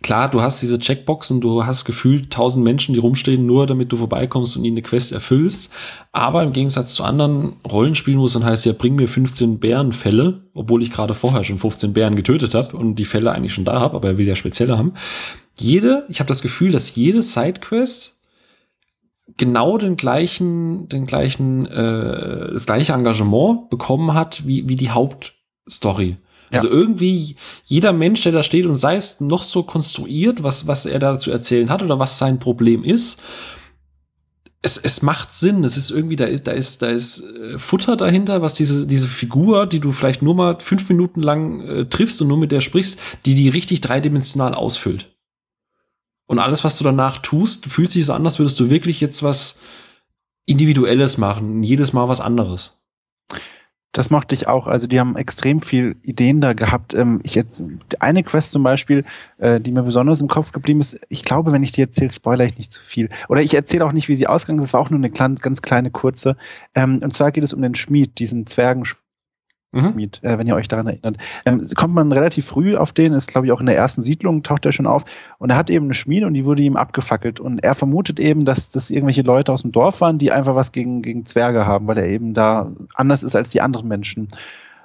klar, du hast diese Checkboxen, du hast gefühlt tausend Menschen, die rumstehen, nur damit du vorbeikommst und ihnen eine Quest erfüllst. Aber im Gegensatz zu anderen Rollenspielen, wo es dann heißt, ja, bring mir 15 Bärenfälle, obwohl ich gerade vorher schon 15 Bären getötet habe und die Fälle eigentlich schon da habe, aber er will ja spezielle haben. Jede, ich habe das Gefühl, dass jede Sidequest genau den gleichen, den gleichen, äh, das gleiche Engagement bekommen hat wie, wie die Hauptstory. Also ja. irgendwie jeder Mensch, der da steht und sei es noch so konstruiert, was, was er da zu erzählen hat oder was sein Problem ist, es, es macht Sinn. Es ist irgendwie, da ist, da ist, da ist äh, Futter dahinter, was diese, diese Figur, die du vielleicht nur mal fünf Minuten lang äh, triffst und nur mit der sprichst, die die richtig dreidimensional ausfüllt. Und alles, was du danach tust, fühlt sich so an, als würdest du wirklich jetzt was Individuelles machen, jedes Mal was anderes. Das mochte ich auch. Also die haben extrem viel Ideen da gehabt. Ähm, ich jetzt eine Quest zum Beispiel, äh, die mir besonders im Kopf geblieben ist. Ich glaube, wenn ich die erzähle, spoilere ich nicht zu viel. Oder ich erzähle auch nicht, wie sie ausgegangen ist. Das war auch nur eine ganz kleine kurze. Ähm, und zwar geht es um den Schmied, diesen Zwergenschmied mhm. Miet, äh, wenn ihr euch daran erinnert. Ähm, kommt man relativ früh auf den, ist glaube ich auch in der ersten Siedlung, taucht er schon auf. Und er hat eben eine Schmiede und die wurde ihm abgefackelt. Und er vermutet eben, dass das irgendwelche Leute aus dem Dorf waren, die einfach was gegen, gegen Zwerge haben, weil er eben da anders ist als die anderen Menschen.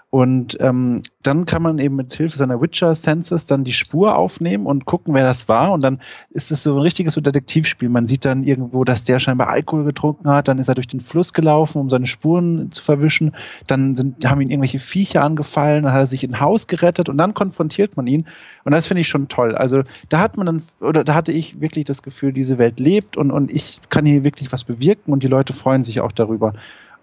Und ähm, dann kann man eben mit Hilfe seiner Witcher-Senses dann die Spur aufnehmen und gucken, wer das war. Und dann ist es so ein richtiges so Detektivspiel. Man sieht dann irgendwo, dass der scheinbar Alkohol getrunken hat. Dann ist er durch den Fluss gelaufen, um seine Spuren zu verwischen. Dann sind, haben ihn irgendwelche Viecher angefallen. Dann hat er sich in ein Haus gerettet und dann konfrontiert man ihn. Und das finde ich schon toll. Also da hat man dann, oder da hatte ich wirklich das Gefühl, diese Welt lebt und, und ich kann hier wirklich was bewirken und die Leute freuen sich auch darüber.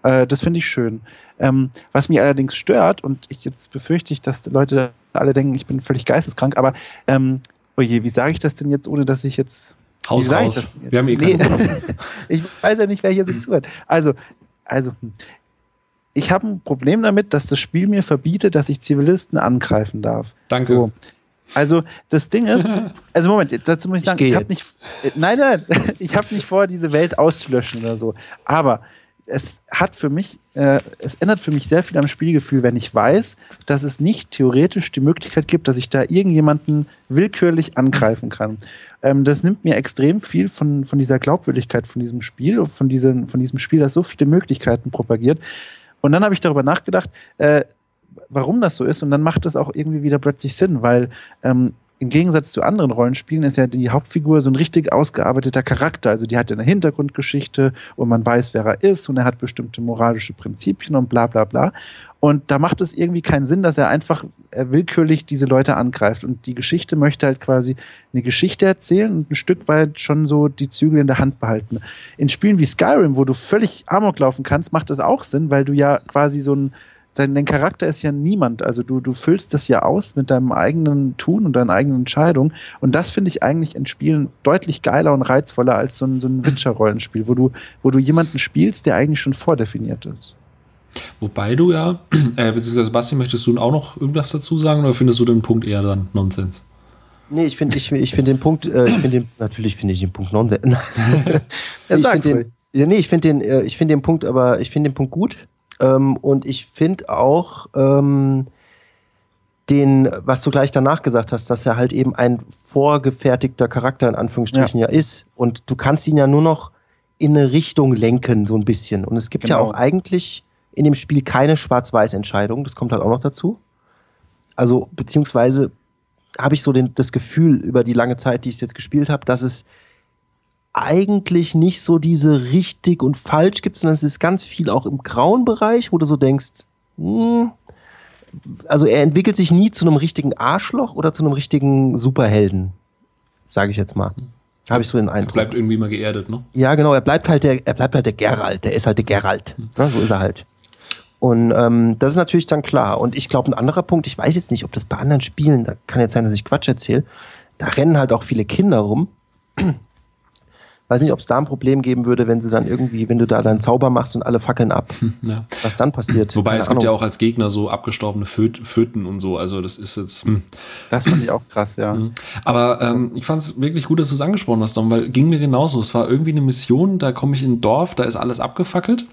Äh, das finde ich schön. Ähm, was mich allerdings stört, und ich jetzt befürchte ich, dass Leute alle denken, ich bin völlig geisteskrank, aber ähm, oje, wie sage ich das denn jetzt, ohne dass ich jetzt. Haus raus. Wir haben eh nee, Ich weiß ja nicht, wer hier so zuhört. Also, also, hm. ich habe ein Problem damit, dass das Spiel mir verbietet, dass ich Zivilisten angreifen darf. Danke. So. Also das Ding ist, also Moment, dazu muss ich sagen, ich, ich habe nicht, nein, nein, ich habe nicht vor, diese Welt auszulöschen oder so. Aber es hat für mich, äh, es ändert für mich sehr viel am Spielgefühl, wenn ich weiß, dass es nicht theoretisch die Möglichkeit gibt, dass ich da irgendjemanden willkürlich angreifen kann. Ähm, das nimmt mir extrem viel von, von dieser Glaubwürdigkeit von diesem Spiel, von diesem, von diesem Spiel, das so viele Möglichkeiten propagiert. Und dann habe ich darüber nachgedacht, äh, warum das so ist. Und dann macht das auch irgendwie wieder plötzlich Sinn, weil ähm, im Gegensatz zu anderen Rollenspielen ist ja die Hauptfigur so ein richtig ausgearbeiteter Charakter. Also die hat eine Hintergrundgeschichte und man weiß, wer er ist und er hat bestimmte moralische Prinzipien und bla bla bla. Und da macht es irgendwie keinen Sinn, dass er einfach willkürlich diese Leute angreift. Und die Geschichte möchte halt quasi eine Geschichte erzählen und ein Stück weit schon so die Zügel in der Hand behalten. In Spielen wie Skyrim, wo du völlig Amok laufen kannst, macht das auch Sinn, weil du ja quasi so ein dein Charakter ist ja niemand. Also du, du füllst das ja aus mit deinem eigenen Tun und deinen eigenen Entscheidungen. Und das finde ich eigentlich in Spielen deutlich geiler und reizvoller als so ein, so ein Witcher-Rollenspiel, wo du, wo du jemanden spielst, der eigentlich schon vordefiniert ist. Wobei du ja, äh, beziehungsweise Basti, möchtest du auch noch irgendwas dazu sagen oder findest du den Punkt eher dann Nonsens? Nee, ich finde ich, ich find den Punkt, äh, ich finde den, natürlich finde ich den Punkt Nonsens. ja, ich find den, nee, ich finde den, äh, ich finde den Punkt, aber ich finde den Punkt gut. Ähm, und ich finde auch ähm, den, was du gleich danach gesagt hast, dass er halt eben ein vorgefertigter Charakter in Anführungsstrichen ja, ja ist. Und du kannst ihn ja nur noch in eine Richtung lenken, so ein bisschen. Und es gibt genau. ja auch eigentlich in dem Spiel keine Schwarz-Weiß-Entscheidung. Das kommt halt auch noch dazu. Also, beziehungsweise habe ich so den, das Gefühl über die lange Zeit, die ich jetzt gespielt habe, dass es eigentlich nicht so diese richtig und falsch gibt, sondern es ist ganz viel auch im grauen Bereich, wo du so denkst, hm, also er entwickelt sich nie zu einem richtigen Arschloch oder zu einem richtigen Superhelden, sage ich jetzt mal. Habe ich so den Eindruck. Er bleibt irgendwie mal geerdet, ne? Ja, genau, er bleibt halt der, er bleibt halt der Geralt, der ist halt der Geralt. Hm. Ja, so ist er halt. Und ähm, das ist natürlich dann klar. Und ich glaube, ein anderer Punkt, ich weiß jetzt nicht, ob das bei anderen Spielen, da kann jetzt sein, dass ich Quatsch erzähle, da rennen halt auch viele Kinder rum. Weiß nicht, ob es da ein Problem geben würde, wenn sie dann irgendwie, wenn du da deinen Zauber machst und alle fackeln ab. Ja. Was dann passiert. Wobei Keine es Ahnung. gibt ja auch als Gegner so abgestorbene Föten und so. Also das ist jetzt. Hm. Das fand ich auch krass, ja. Hm. Aber ähm, ich fand es wirklich gut, dass du es angesprochen hast, Dom, weil ging mir genauso. Es war irgendwie eine Mission, da komme ich in ein Dorf, da ist alles abgefackelt.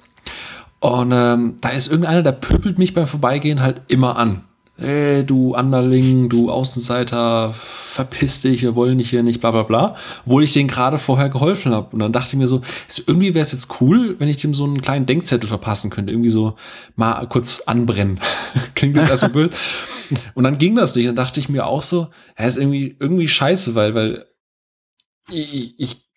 Und ähm, da ist irgendeiner, der pöbelt mich beim Vorbeigehen halt immer an hey, du Anderling, du Außenseiter, verpiss dich, wir wollen dich hier nicht, bla bla bla, obwohl ich denen gerade vorher geholfen habe. Und dann dachte ich mir so, irgendwie wäre es jetzt cool, wenn ich dem so einen kleinen Denkzettel verpassen könnte, irgendwie so mal kurz anbrennen. Klingt jetzt erstmal blöd. Und dann ging das nicht. Dann dachte ich mir auch so, ja, ist irgendwie, irgendwie scheiße, weil, weil ich, ich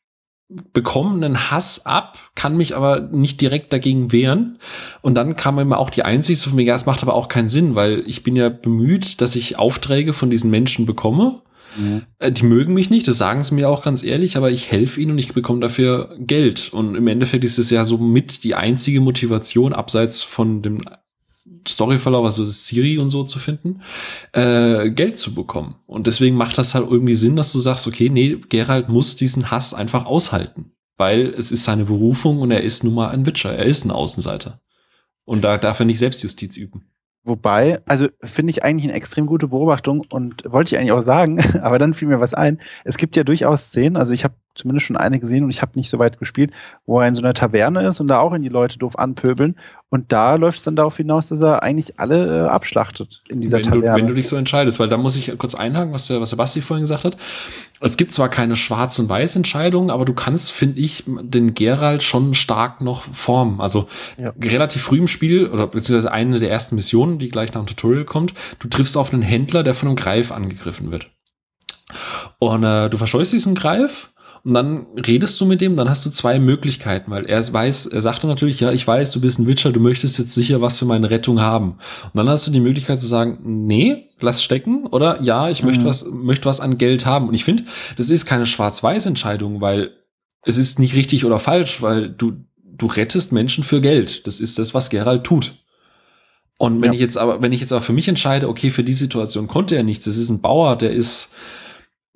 bekomme einen Hass ab, kann mich aber nicht direkt dagegen wehren. Und dann kam immer auch die Einsicht von mir, ja, es macht aber auch keinen Sinn, weil ich bin ja bemüht, dass ich Aufträge von diesen Menschen bekomme. Mhm. Die mögen mich nicht, das sagen sie mir auch ganz ehrlich, aber ich helfe ihnen und ich bekomme dafür Geld. Und im Endeffekt ist es ja so mit die einzige Motivation, abseits von dem Storyverlauf, also Siri und so zu finden, äh, Geld zu bekommen. Und deswegen macht das halt irgendwie Sinn, dass du sagst, okay, nee, Gerald muss diesen Hass einfach aushalten. Weil es ist seine Berufung und er ist nun mal ein Witcher, er ist ein Außenseiter. Und da darf er nicht Selbstjustiz üben. Wobei, also finde ich eigentlich eine extrem gute Beobachtung und wollte ich eigentlich auch sagen, aber dann fiel mir was ein. Es gibt ja durchaus Szenen, also ich habe zumindest schon eine gesehen und ich habe nicht so weit gespielt, wo er in so einer Taverne ist und da auch in die Leute doof anpöbeln. Und da läuft es dann darauf hinaus, dass er eigentlich alle äh, abschlachtet in dieser wenn Taverne. Du, wenn du dich so entscheidest, weil da muss ich kurz einhaken, was der, was der Basti vorhin gesagt hat. Es gibt zwar keine Schwarz- und Weiß-Entscheidung, aber du kannst, finde ich, den Geralt schon stark noch formen. Also ja. relativ früh im Spiel, oder beziehungsweise eine der ersten Missionen, die gleich nach dem Tutorial kommt, du triffst auf einen Händler, der von einem Greif angegriffen wird. Und äh, du verscheust diesen Greif und dann redest du mit dem, dann hast du zwei Möglichkeiten, weil er weiß, er sagte natürlich, ja, ich weiß, du bist ein Witcher, du möchtest jetzt sicher was für meine Rettung haben. Und dann hast du die Möglichkeit zu sagen, nee, lass stecken, oder ja, ich mhm. möchte was, möchte was an Geld haben. Und ich finde, das ist keine Schwarz-Weiß-Entscheidung, weil es ist nicht richtig oder falsch, weil du, du rettest Menschen für Geld. Das ist das, was Gerald tut. Und wenn ja. ich jetzt aber, wenn ich jetzt aber für mich entscheide, okay, für die Situation konnte er nichts, das ist ein Bauer, der ist,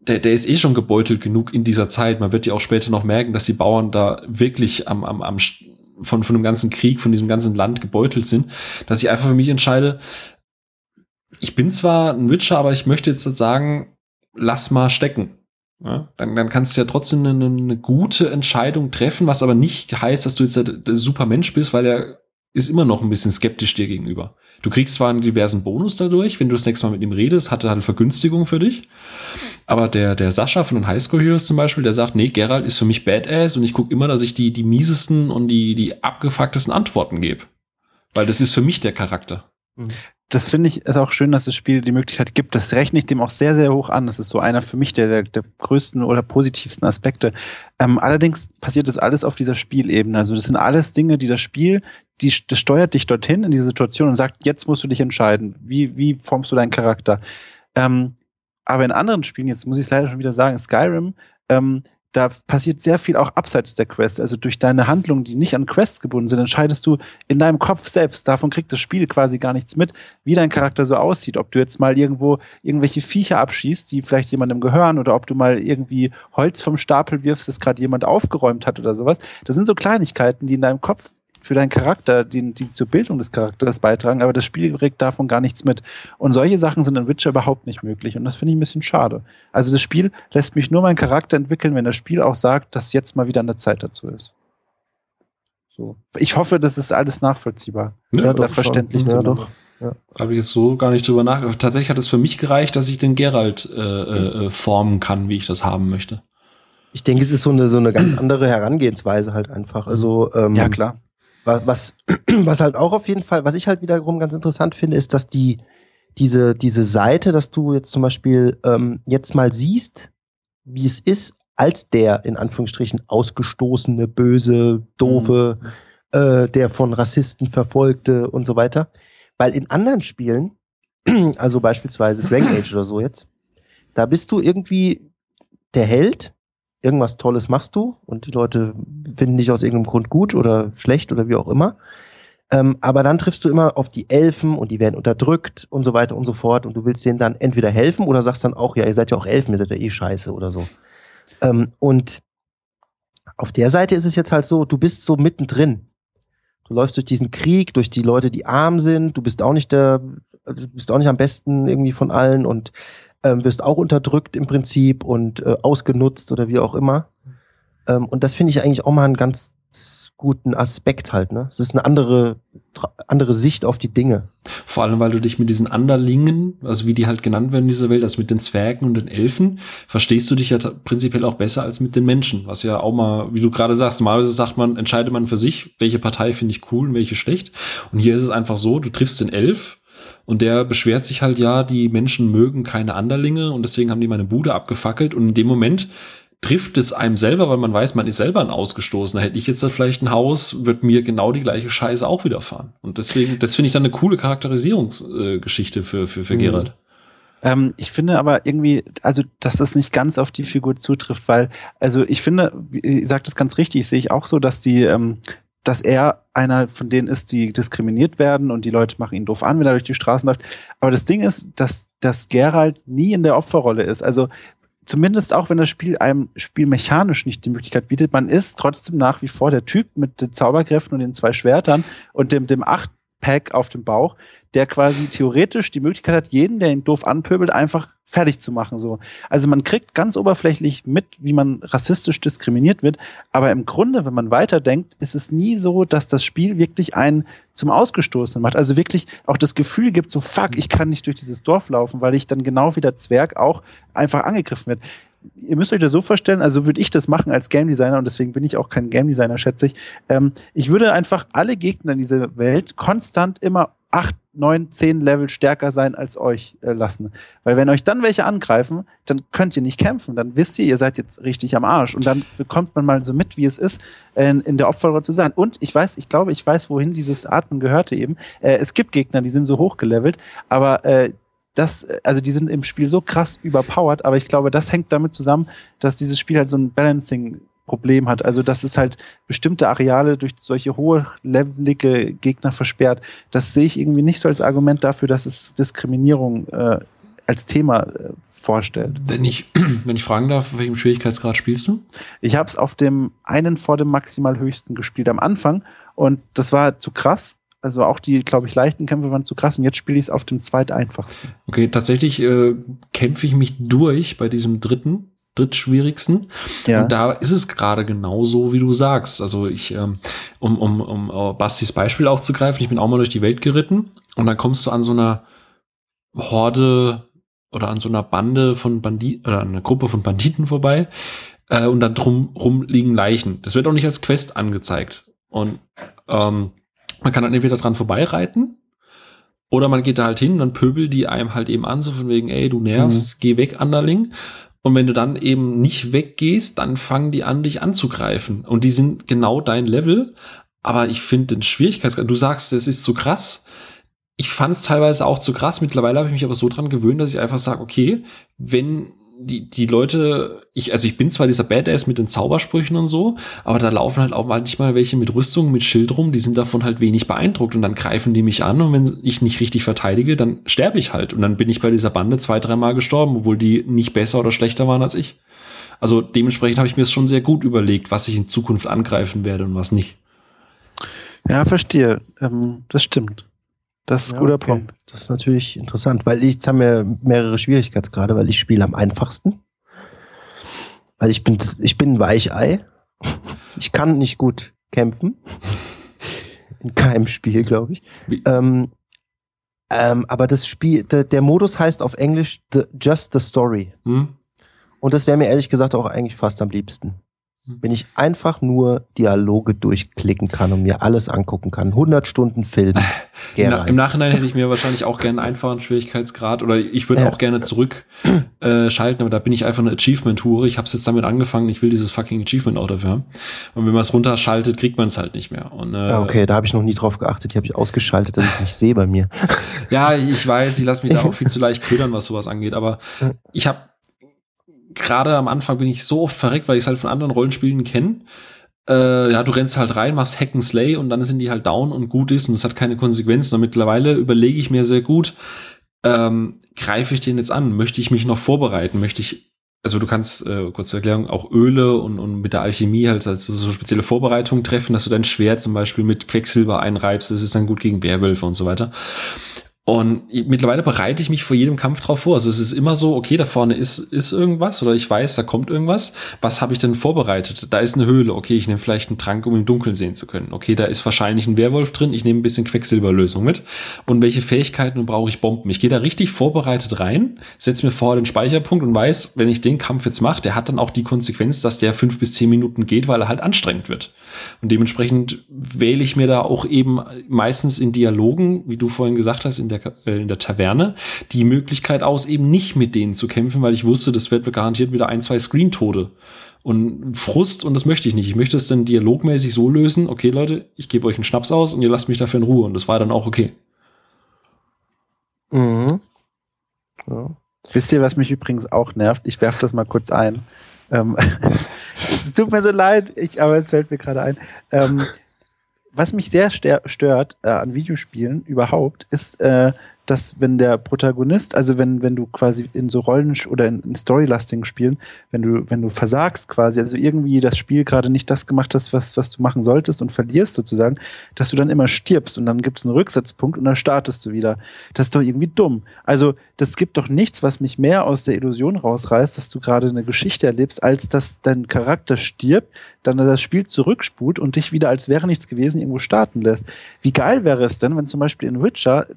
der, der ist eh schon gebeutelt genug in dieser Zeit. Man wird ja auch später noch merken, dass die Bauern da wirklich am, am, am von, von dem ganzen Krieg, von diesem ganzen Land gebeutelt sind, dass ich einfach für mich entscheide, ich bin zwar ein Witcher, aber ich möchte jetzt sagen, lass mal stecken. Ja, dann, dann kannst du ja trotzdem eine, eine gute Entscheidung treffen, was aber nicht heißt, dass du jetzt der, der super Mensch bist, weil er ist immer noch ein bisschen skeptisch dir gegenüber. Du kriegst zwar einen diversen Bonus dadurch, wenn du das nächste Mal mit ihm redest, hat er eine Vergünstigung für dich. Aber der, der Sascha von den Highschool Heroes zum Beispiel, der sagt, nee, Geralt ist für mich Badass und ich gucke immer, dass ich die, die miesesten und die, die abgefucktesten Antworten gebe. Weil das ist für mich der Charakter. Mhm das finde ich ist auch schön, dass das Spiel die Möglichkeit gibt. Das rechne ich dem auch sehr, sehr hoch an. Das ist so einer für mich der, der, der größten oder positivsten Aspekte. Ähm, allerdings passiert das alles auf dieser Spielebene. Also das sind alles Dinge, die das Spiel, die, das steuert dich dorthin in diese Situation und sagt, jetzt musst du dich entscheiden. Wie, wie formst du deinen Charakter? Ähm, aber in anderen Spielen, jetzt muss ich es leider schon wieder sagen, Skyrim, ähm, da passiert sehr viel auch abseits der Quest. Also durch deine Handlungen, die nicht an Quests gebunden sind, entscheidest du in deinem Kopf selbst. Davon kriegt das Spiel quasi gar nichts mit, wie dein Charakter so aussieht. Ob du jetzt mal irgendwo irgendwelche Viecher abschießt, die vielleicht jemandem gehören, oder ob du mal irgendwie Holz vom Stapel wirfst, das gerade jemand aufgeräumt hat oder sowas. Das sind so Kleinigkeiten, die in deinem Kopf für deinen Charakter, die, die zur Bildung des Charakters beitragen, aber das Spiel kriegt davon gar nichts mit. Und solche Sachen sind in Witcher überhaupt nicht möglich und das finde ich ein bisschen schade. Also das Spiel lässt mich nur meinen Charakter entwickeln, wenn das Spiel auch sagt, dass jetzt mal wieder an der Zeit dazu ist. So. Ich hoffe, das ist alles nachvollziehbar ja, oder verständlich ja, doch. Ja. Habe ich jetzt so gar nicht drüber nachgedacht. Tatsächlich hat es für mich gereicht, dass ich den Geralt äh, äh, äh, formen kann, wie ich das haben möchte. Ich denke, es ist so eine, so eine ganz andere Herangehensweise halt einfach. Also, ähm, ja, klar. Was, was halt auch auf jeden Fall, was ich halt wiederum ganz interessant finde, ist, dass die, diese, diese Seite, dass du jetzt zum Beispiel ähm, jetzt mal siehst, wie es ist, als der in Anführungsstrichen ausgestoßene, böse, doofe, mhm. äh, der von Rassisten verfolgte und so weiter. Weil in anderen Spielen, also beispielsweise Dragon Age oder so jetzt, da bist du irgendwie der Held irgendwas Tolles machst du und die Leute finden dich aus irgendeinem Grund gut oder schlecht oder wie auch immer. Ähm, aber dann triffst du immer auf die Elfen und die werden unterdrückt und so weiter und so fort und du willst denen dann entweder helfen oder sagst dann auch, ja, ihr seid ja auch Elfen, ihr seid ja eh scheiße oder so. Ähm, und auf der Seite ist es jetzt halt so, du bist so mittendrin. Du läufst durch diesen Krieg, durch die Leute, die arm sind, du bist auch nicht der, du bist auch nicht am besten irgendwie von allen und ähm, wirst auch unterdrückt im Prinzip und äh, ausgenutzt oder wie auch immer. Ähm, und das finde ich eigentlich auch mal einen ganz guten Aspekt halt. Ne? Es ist eine andere, andere Sicht auf die Dinge. Vor allem, weil du dich mit diesen Anderlingen, also wie die halt genannt werden in dieser Welt, also mit den Zwergen und den Elfen, verstehst du dich ja prinzipiell auch besser als mit den Menschen. Was ja auch mal, wie du gerade sagst, normalerweise sagt man, entscheide man für sich, welche Partei finde ich cool und welche schlecht. Und hier ist es einfach so, du triffst den Elf, und der beschwert sich halt, ja, die Menschen mögen keine Anderlinge und deswegen haben die meine Bude abgefackelt. Und in dem Moment trifft es einem selber, weil man weiß, man ist selber ein Ausgestoßener. Hätte ich jetzt da vielleicht ein Haus, wird mir genau die gleiche Scheiße auch widerfahren. Und deswegen, das finde ich dann eine coole Charakterisierungsgeschichte für, für, für mhm. Gerald. Ähm, ich finde aber irgendwie, also, dass das nicht ganz auf die Figur zutrifft, weil, also ich finde, ihr sagt es ganz richtig, sehe ich auch so, dass die, ähm, dass er einer von denen ist, die diskriminiert werden und die Leute machen ihn doof an, wenn er durch die Straßen läuft. Aber das Ding ist, dass, dass Gerald nie in der Opferrolle ist. Also zumindest auch wenn das Spiel einem spielmechanisch nicht die Möglichkeit bietet, man ist trotzdem nach wie vor der Typ mit den Zauberkräften und den zwei Schwertern und dem, dem acht Pack auf dem Bauch, der quasi theoretisch die Möglichkeit hat, jeden, der ihn doof anpöbelt, einfach fertig zu machen. So. Also man kriegt ganz oberflächlich mit, wie man rassistisch diskriminiert wird, aber im Grunde, wenn man weiterdenkt, ist es nie so, dass das Spiel wirklich einen zum Ausgestoßenen macht. Also wirklich auch das Gefühl gibt, so fuck, ich kann nicht durch dieses Dorf laufen, weil ich dann genau wie der Zwerg auch einfach angegriffen werde ihr müsst euch das so vorstellen, also würde ich das machen als Game Designer und deswegen bin ich auch kein Game Designer, schätze ich. Ähm, ich würde einfach alle Gegner in dieser Welt konstant immer acht, neun, zehn Level stärker sein als euch äh, lassen. Weil wenn euch dann welche angreifen, dann könnt ihr nicht kämpfen. Dann wisst ihr, ihr seid jetzt richtig am Arsch. Und dann bekommt man mal so mit, wie es ist, in, in der Opferrolle zu sein. Und ich weiß, ich glaube, ich weiß, wohin dieses Atmen gehörte eben. Äh, es gibt Gegner, die sind so hochgelevelt, aber äh, das, also die sind im Spiel so krass überpowered, aber ich glaube, das hängt damit zusammen, dass dieses Spiel halt so ein Balancing Problem hat. Also, dass es halt bestimmte Areale durch solche hohe levelige Gegner versperrt. Das sehe ich irgendwie nicht so als Argument dafür, dass es Diskriminierung äh, als Thema äh, vorstellt. Wenn ich, wenn ich fragen darf, welchem Schwierigkeitsgrad spielst du? Ich habe es auf dem einen vor dem maximal höchsten gespielt am Anfang und das war zu krass. Also auch die, glaube ich, leichten Kämpfe waren zu krass und jetzt spiele ich es auf dem zweiteinfachsten. Okay, tatsächlich äh, kämpfe ich mich durch bei diesem dritten, drittschwierigsten. Ja. Und da ist es gerade genauso, wie du sagst. Also ich, ähm, um, um, um uh, Bastis Beispiel aufzugreifen, ich bin auch mal durch die Welt geritten und dann kommst du an so einer Horde oder an so einer Bande von Banditen oder einer Gruppe von Banditen vorbei äh, und da drum rum liegen Leichen. Das wird auch nicht als Quest angezeigt. Und ähm, man kann dann entweder dran vorbeireiten Oder man geht da halt hin, dann pöbelt die einem halt eben an, so von wegen, ey, du nervst, mhm. geh weg, Anderling. Und wenn du dann eben nicht weggehst, dann fangen die an, dich anzugreifen. Und die sind genau dein Level. Aber ich finde den Schwierigkeitsgrad, du sagst, es ist zu krass. Ich fand es teilweise auch zu krass. Mittlerweile habe ich mich aber so dran gewöhnt, dass ich einfach sage, okay, wenn die, die Leute, ich, also ich bin zwar dieser Badass mit den Zaubersprüchen und so, aber da laufen halt auch mal nicht mal welche mit Rüstung, mit Schild rum, die sind davon halt wenig beeindruckt und dann greifen die mich an und wenn ich nicht richtig verteidige, dann sterbe ich halt und dann bin ich bei dieser Bande zwei, dreimal gestorben, obwohl die nicht besser oder schlechter waren als ich. Also dementsprechend habe ich mir es schon sehr gut überlegt, was ich in Zukunft angreifen werde und was nicht. Ja, verstehe. Ähm, das stimmt. Das ist ein ja, guter okay. Punkt. Das ist natürlich interessant, weil ich, jetzt haben wir mehrere Schwierigkeitsgrade, weil ich spiele am einfachsten. Weil ich bin, ich bin ein Weichei. Ich kann nicht gut kämpfen. In keinem Spiel, glaube ich. Ähm, ähm, aber das Spiel, der, der, Modus heißt auf Englisch the, Just the Story. Hm? Und das wäre mir ehrlich gesagt auch eigentlich fast am liebsten. Mhm. wenn ich einfach nur Dialoge durchklicken kann und mir alles angucken kann. 100 Stunden Film. Na, Im Nachhinein hätte ich mir wahrscheinlich auch gerne einen einfachen Schwierigkeitsgrad oder ich würde ja. auch gerne zurückschalten, äh, aber da bin ich einfach eine Achievement-Hure. Ich habe jetzt damit angefangen, ich will dieses fucking Achievement auch dafür haben. Und wenn man es runterschaltet, kriegt man es halt nicht mehr. Und, äh, ja, okay, da habe ich noch nie drauf geachtet. Die habe ich ausgeschaltet, dass ich es nicht sehe bei mir. ja, ich weiß, ich lasse mich da auch viel zu leicht ködern, was sowas angeht, aber ich habe gerade am Anfang bin ich so oft verreckt, weil ich es halt von anderen Rollenspielen kenne. Äh, ja, du rennst halt rein, machst Hack and Slay und dann sind die halt down und gut ist und es hat keine Konsequenzen. Und mittlerweile überlege ich mir sehr gut, ähm, greife ich den jetzt an? Möchte ich mich noch vorbereiten? Möchte ich, also du kannst, äh, kurz zur Erklärung, auch Öle und, und mit der Alchemie halt also so spezielle Vorbereitungen treffen, dass du dein Schwert zum Beispiel mit Quecksilber einreibst, das ist dann gut gegen Werwölfe und so weiter. Und mittlerweile bereite ich mich vor jedem Kampf drauf vor. Also es ist immer so, okay, da vorne ist, ist irgendwas oder ich weiß, da kommt irgendwas. Was habe ich denn vorbereitet? Da ist eine Höhle. Okay, ich nehme vielleicht einen Trank, um im Dunkeln sehen zu können. Okay, da ist wahrscheinlich ein Werwolf drin. Ich nehme ein bisschen Quecksilberlösung mit. Und welche Fähigkeiten brauche ich Bomben? Ich gehe da richtig vorbereitet rein, setze mir vor den Speicherpunkt und weiß, wenn ich den Kampf jetzt mache, der hat dann auch die Konsequenz, dass der fünf bis zehn Minuten geht, weil er halt anstrengend wird. Und dementsprechend wähle ich mir da auch eben meistens in Dialogen, wie du vorhin gesagt hast, in der äh, in der Taverne die Möglichkeit aus, eben nicht mit denen zu kämpfen, weil ich wusste, das wird garantiert wieder ein, zwei Screen-Tode. Und Frust, und das möchte ich nicht. Ich möchte es dann dialogmäßig so lösen, okay, Leute, ich gebe euch einen Schnaps aus und ihr lasst mich dafür in Ruhe. Und das war dann auch okay. Mhm. Ja. Wisst ihr, was mich übrigens auch nervt? Ich werfe das mal kurz ein. Ähm, es tut mir so leid, ich, aber es fällt mir gerade ein. Ähm, was mich sehr stört äh, an Videospielen überhaupt, ist, äh, dass wenn der Protagonist, also wenn, wenn du quasi in so Rollen- oder in, in storylastigen Spielen, wenn du, wenn du versagst quasi, also irgendwie das Spiel gerade nicht das gemacht hast, was, was du machen solltest und verlierst sozusagen, dass du dann immer stirbst und dann gibt es einen Rücksetzpunkt und dann startest du wieder. Das ist doch irgendwie dumm. Also das gibt doch nichts, was mich mehr aus der Illusion rausreißt, dass du gerade eine Geschichte erlebst, als dass dein Charakter stirbt, dann das Spiel zurückspult und dich wieder, als wäre nichts gewesen, irgendwo starten lässt. Wie geil wäre es denn, wenn zum Beispiel in Witcher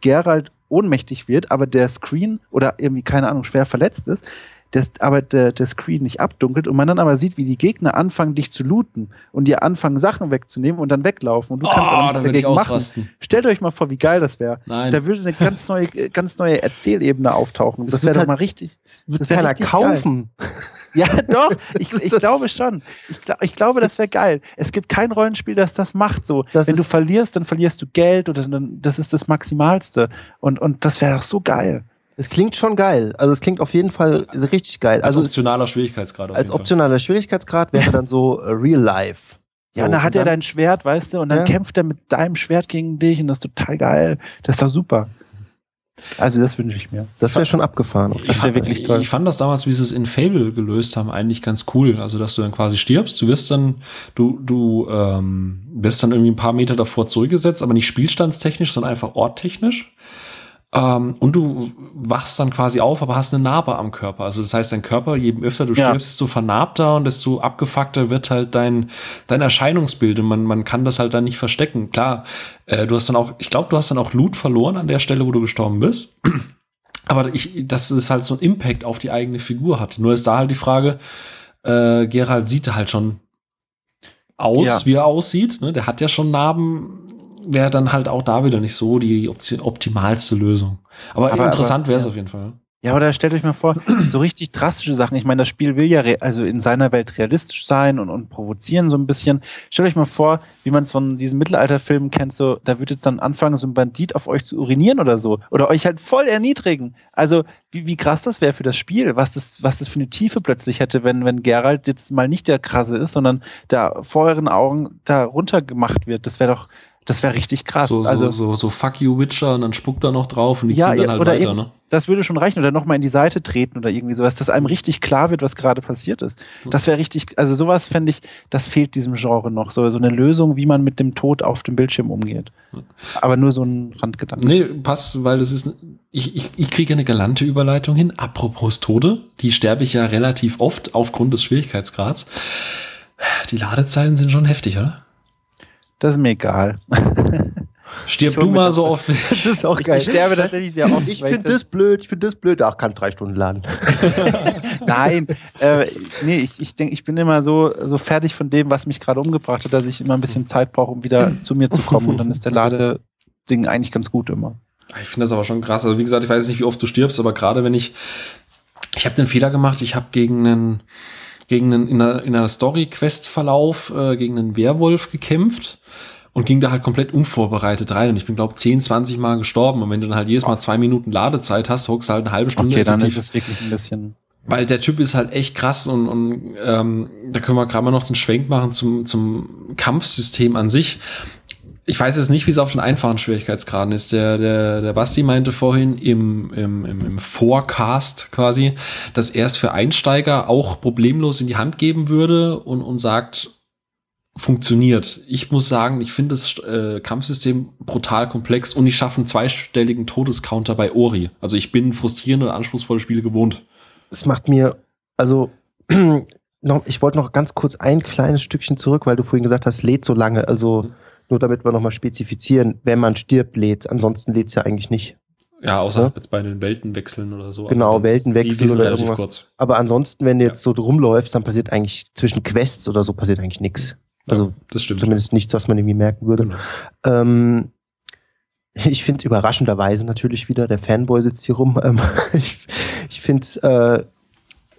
Geralt ohnmächtig wird, aber der Screen oder irgendwie, keine Ahnung, schwer verletzt ist, das, aber der, der Screen nicht abdunkelt und man dann aber sieht, wie die Gegner anfangen, dich zu looten und dir anfangen, Sachen wegzunehmen und dann weglaufen und du kannst oh, aber nichts dagegen machen. Stellt euch mal vor, wie geil das wäre. Da würde eine ganz neue, ganz neue Erzählebene auftauchen. Das, das wäre doch halt, mal richtig. Das wird keiner kaufen. Geil. Ja, doch. Ich, ich glaube schon. Ich, ich glaube, das wäre geil. Es gibt kein Rollenspiel, das das macht. So, das wenn du verlierst, dann verlierst du Geld oder dann, das ist das Maximalste. Und, und das wäre doch so geil. Es klingt schon geil. Also es klingt auf jeden Fall richtig geil. Als also optionaler Schwierigkeitsgrad. als optionaler Schwierigkeitsgrad wäre dann so uh, Real Life. Ja, so, und dann hat er dein Schwert, weißt du, und dann ja. kämpft er mit deinem Schwert gegen dich und das ist total geil. Das ist doch super. Also das wünsche ich mir. Das wäre schon abgefahren. Das wäre wirklich toll. Ich fand das damals, wie sie es in Fable gelöst haben, eigentlich ganz cool. Also dass du dann quasi stirbst, du wirst dann, du, du ähm, wirst dann irgendwie ein paar Meter davor zurückgesetzt, aber nicht spielstandstechnisch, sondern einfach orttechnisch. Ähm, und du wachst dann quasi auf, aber hast eine Narbe am Körper. Also das heißt, dein Körper, je öfter du stirbst, ja. desto vernarbter und desto abgefuckter wird halt dein, dein Erscheinungsbild. Und man, man kann das halt dann nicht verstecken. Klar, äh, du hast dann auch, ich glaube, du hast dann auch Loot verloren an der Stelle, wo du gestorben bist. aber ich, dass es halt so einen Impact auf die eigene Figur hat. Nur ist da halt die Frage, äh, Gerald sieht halt schon aus, ja. wie er aussieht. Ne? Der hat ja schon Narben wäre dann halt auch da wieder nicht so die optimalste Lösung. Aber, aber interessant wäre es ja. auf jeden Fall. Ja, oder stellt euch mal vor, so richtig drastische Sachen. Ich meine, das Spiel will ja also in seiner Welt realistisch sein und, und provozieren so ein bisschen. Stellt euch mal vor, wie man es von diesen Mittelalterfilmen kennt, so, da wird jetzt dann anfangen, so ein Bandit auf euch zu urinieren oder so. Oder euch halt voll erniedrigen. Also, wie, wie krass das wäre für das Spiel, was das, was das für eine Tiefe plötzlich hätte, wenn, wenn Geralt jetzt mal nicht der krasse ist, sondern da vor euren Augen da runtergemacht wird. Das wäre doch, das wäre richtig krass. So, also, so, so, so fuck you Witcher und dann spuckt er noch drauf und die ja, ziehen dann halt weiter, eben, ne? Das würde schon reichen oder nochmal in die Seite treten oder irgendwie sowas, dass einem richtig klar wird, was gerade passiert ist. Das wäre richtig, also sowas fände ich, das fehlt diesem Genre noch. So, so eine Lösung, wie man mit dem Tod auf dem Bildschirm umgeht. Aber nur so ein Randgedanke. Nee, passt, weil das ist, ich, ich, ich kriege eine galante Überleitung hin. Apropos Tode, die sterbe ich ja relativ oft aufgrund des Schwierigkeitsgrads. Die Ladezeiten sind schon heftig, oder? Das ist mir egal. Stirb du mal so oft. Das ist auch geil. Ich sterbe tatsächlich sehr oft. Ich finde das blöd, ich finde das blöd. Ach, kann drei Stunden laden. Nein, äh, nee, ich, ich denke, ich bin immer so, so fertig von dem, was mich gerade umgebracht hat, dass ich immer ein bisschen Zeit brauche, um wieder zu mir zu kommen. Und dann ist der Ladeding eigentlich ganz gut immer. Ich finde das aber schon krass. Also wie gesagt, ich weiß nicht, wie oft du stirbst, aber gerade wenn ich, ich habe den Fehler gemacht, ich habe gegen einen gegen einen, in einer, in einer Story-Quest-Verlauf äh, gegen einen Werwolf gekämpft und ging da halt komplett unvorbereitet rein. Und ich bin, glaube 10, 20 Mal gestorben. Und wenn du dann halt jedes Mal zwei Minuten Ladezeit hast, hockst du halt eine halbe Stunde. Okay, dann ist es wirklich ein bisschen. Weil der Typ ist halt echt krass und, und ähm, da können wir gerade mal noch den Schwenk machen zum, zum Kampfsystem an sich. Ich weiß jetzt nicht, wie es auf den einfachen Schwierigkeitsgraden ist. Der, der, der Basti meinte vorhin im, im, im, im Forecast quasi, dass er es für Einsteiger auch problemlos in die Hand geben würde und, und sagt, funktioniert. Ich muss sagen, ich finde das äh, Kampfsystem brutal komplex und ich schaffe einen zweistelligen Todescounter bei Ori. Also ich bin frustrierende und anspruchsvolle Spiele gewohnt. Es macht mir, also noch, ich wollte noch ganz kurz ein kleines Stückchen zurück, weil du vorhin gesagt hast, lädt so lange. Also mhm. Nur damit wir nochmal spezifizieren, wenn man stirbt, lädt Ansonsten lädt es ja eigentlich nicht. Ja, außer ja? jetzt bei den Weltenwechseln oder so. Genau, Weltenwechsel oder irgendwas. Kurz. Aber ansonsten, wenn du jetzt ja. so rumläufst, dann passiert eigentlich zwischen Quests oder so passiert eigentlich nichts. Also ja, das stimmt. zumindest nichts, was man irgendwie merken würde. Genau. Ähm, ich finde es überraschenderweise natürlich wieder, der Fanboy sitzt hier rum. Ähm, ich ich finde es äh,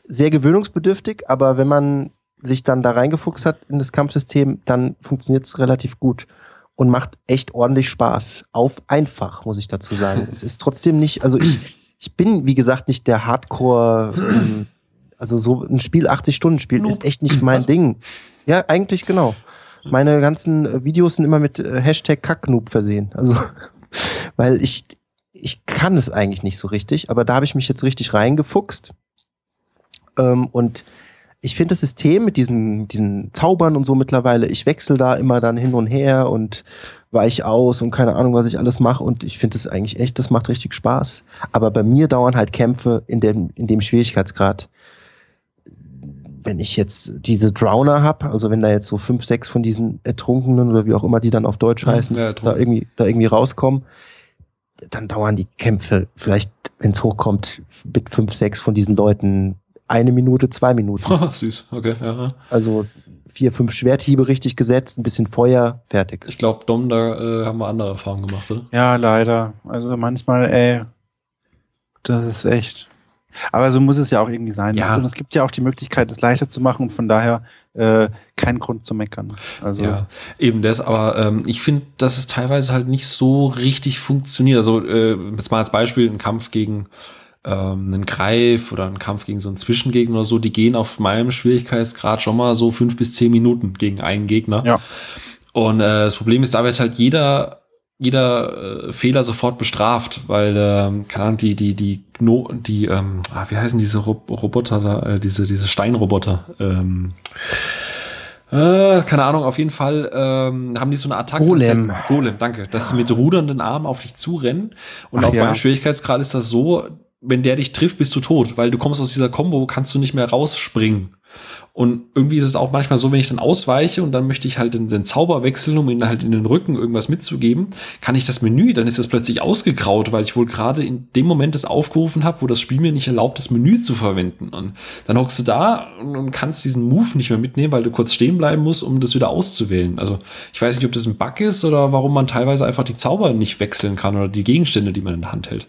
sehr gewöhnungsbedürftig, aber wenn man sich dann da reingefuchst hat in das Kampfsystem, dann funktioniert es relativ gut und macht echt ordentlich Spaß. Auf einfach, muss ich dazu sagen. es ist trotzdem nicht, also ich, ich bin, wie gesagt, nicht der Hardcore, ähm, also so ein Spiel, 80-Stunden-Spiel, ist echt nicht mein Ding. Ja, eigentlich genau. Meine ganzen äh, Videos sind immer mit äh, Hashtag Kacknoob versehen. Also, weil ich, ich kann es eigentlich nicht so richtig, aber da habe ich mich jetzt richtig reingefuchst. Ähm, und ich finde das System mit diesen, diesen Zaubern und so mittlerweile, ich wechsle da immer dann hin und her und weich aus und keine Ahnung, was ich alles mache. Und ich finde das eigentlich echt, das macht richtig Spaß. Aber bei mir dauern halt Kämpfe in dem, in dem Schwierigkeitsgrad wenn ich jetzt diese Drowner habe, also wenn da jetzt so fünf, sechs von diesen Ertrunkenen oder wie auch immer die dann auf Deutsch heißen, ja, da, irgendwie, da irgendwie rauskommen, dann dauern die Kämpfe vielleicht, wenn es hochkommt, mit fünf, sechs von diesen Leuten eine Minute, zwei Minuten. Süß, okay. Ja. Also vier, fünf Schwerthiebe richtig gesetzt, ein bisschen Feuer, fertig. Ich glaube, Dom, da äh, haben wir andere Erfahrungen gemacht, oder? Ja, leider. Also manchmal, ey, das ist echt. Aber so muss es ja auch irgendwie sein. Ja. Und es gibt ja auch die Möglichkeit, es leichter zu machen und von daher äh, kein Grund zu meckern. Also ja, eben das, aber ähm, ich finde, dass es teilweise halt nicht so richtig funktioniert. Also äh, jetzt mal als Beispiel ein Kampf gegen ähm, einen Greif oder ein Kampf gegen so einen Zwischengegner oder so, die gehen auf meinem Schwierigkeitsgrad schon mal so fünf bis zehn Minuten gegen einen Gegner. Ja. Und äh, das Problem ist, da wird halt jeder jeder äh, Fehler sofort bestraft, weil ähm, keine Ahnung, die die die Gno die ähm, ah, wie heißen diese Rob Roboter da äh, diese diese Steinroboter ähm, äh, keine Ahnung, auf jeden Fall ähm, haben die so eine Attacke. Golem. Golem, danke. Dass sie mit rudernden Armen auf dich zurennen. Und Ach, auf ja. meinem Schwierigkeitsgrad ist das so, wenn der dich trifft, bist du tot, weil du kommst aus dieser Combo, kannst du nicht mehr rausspringen. Und irgendwie ist es auch manchmal so, wenn ich dann ausweiche und dann möchte ich halt den, den Zauber wechseln, um ihnen halt in den Rücken irgendwas mitzugeben, kann ich das Menü, dann ist das plötzlich ausgegraut, weil ich wohl gerade in dem Moment das aufgerufen habe, wo das Spiel mir nicht erlaubt, das Menü zu verwenden. Und dann hockst du da und, und kannst diesen Move nicht mehr mitnehmen, weil du kurz stehen bleiben musst, um das wieder auszuwählen. Also ich weiß nicht, ob das ein Bug ist oder warum man teilweise einfach die Zauber nicht wechseln kann oder die Gegenstände, die man in der Hand hält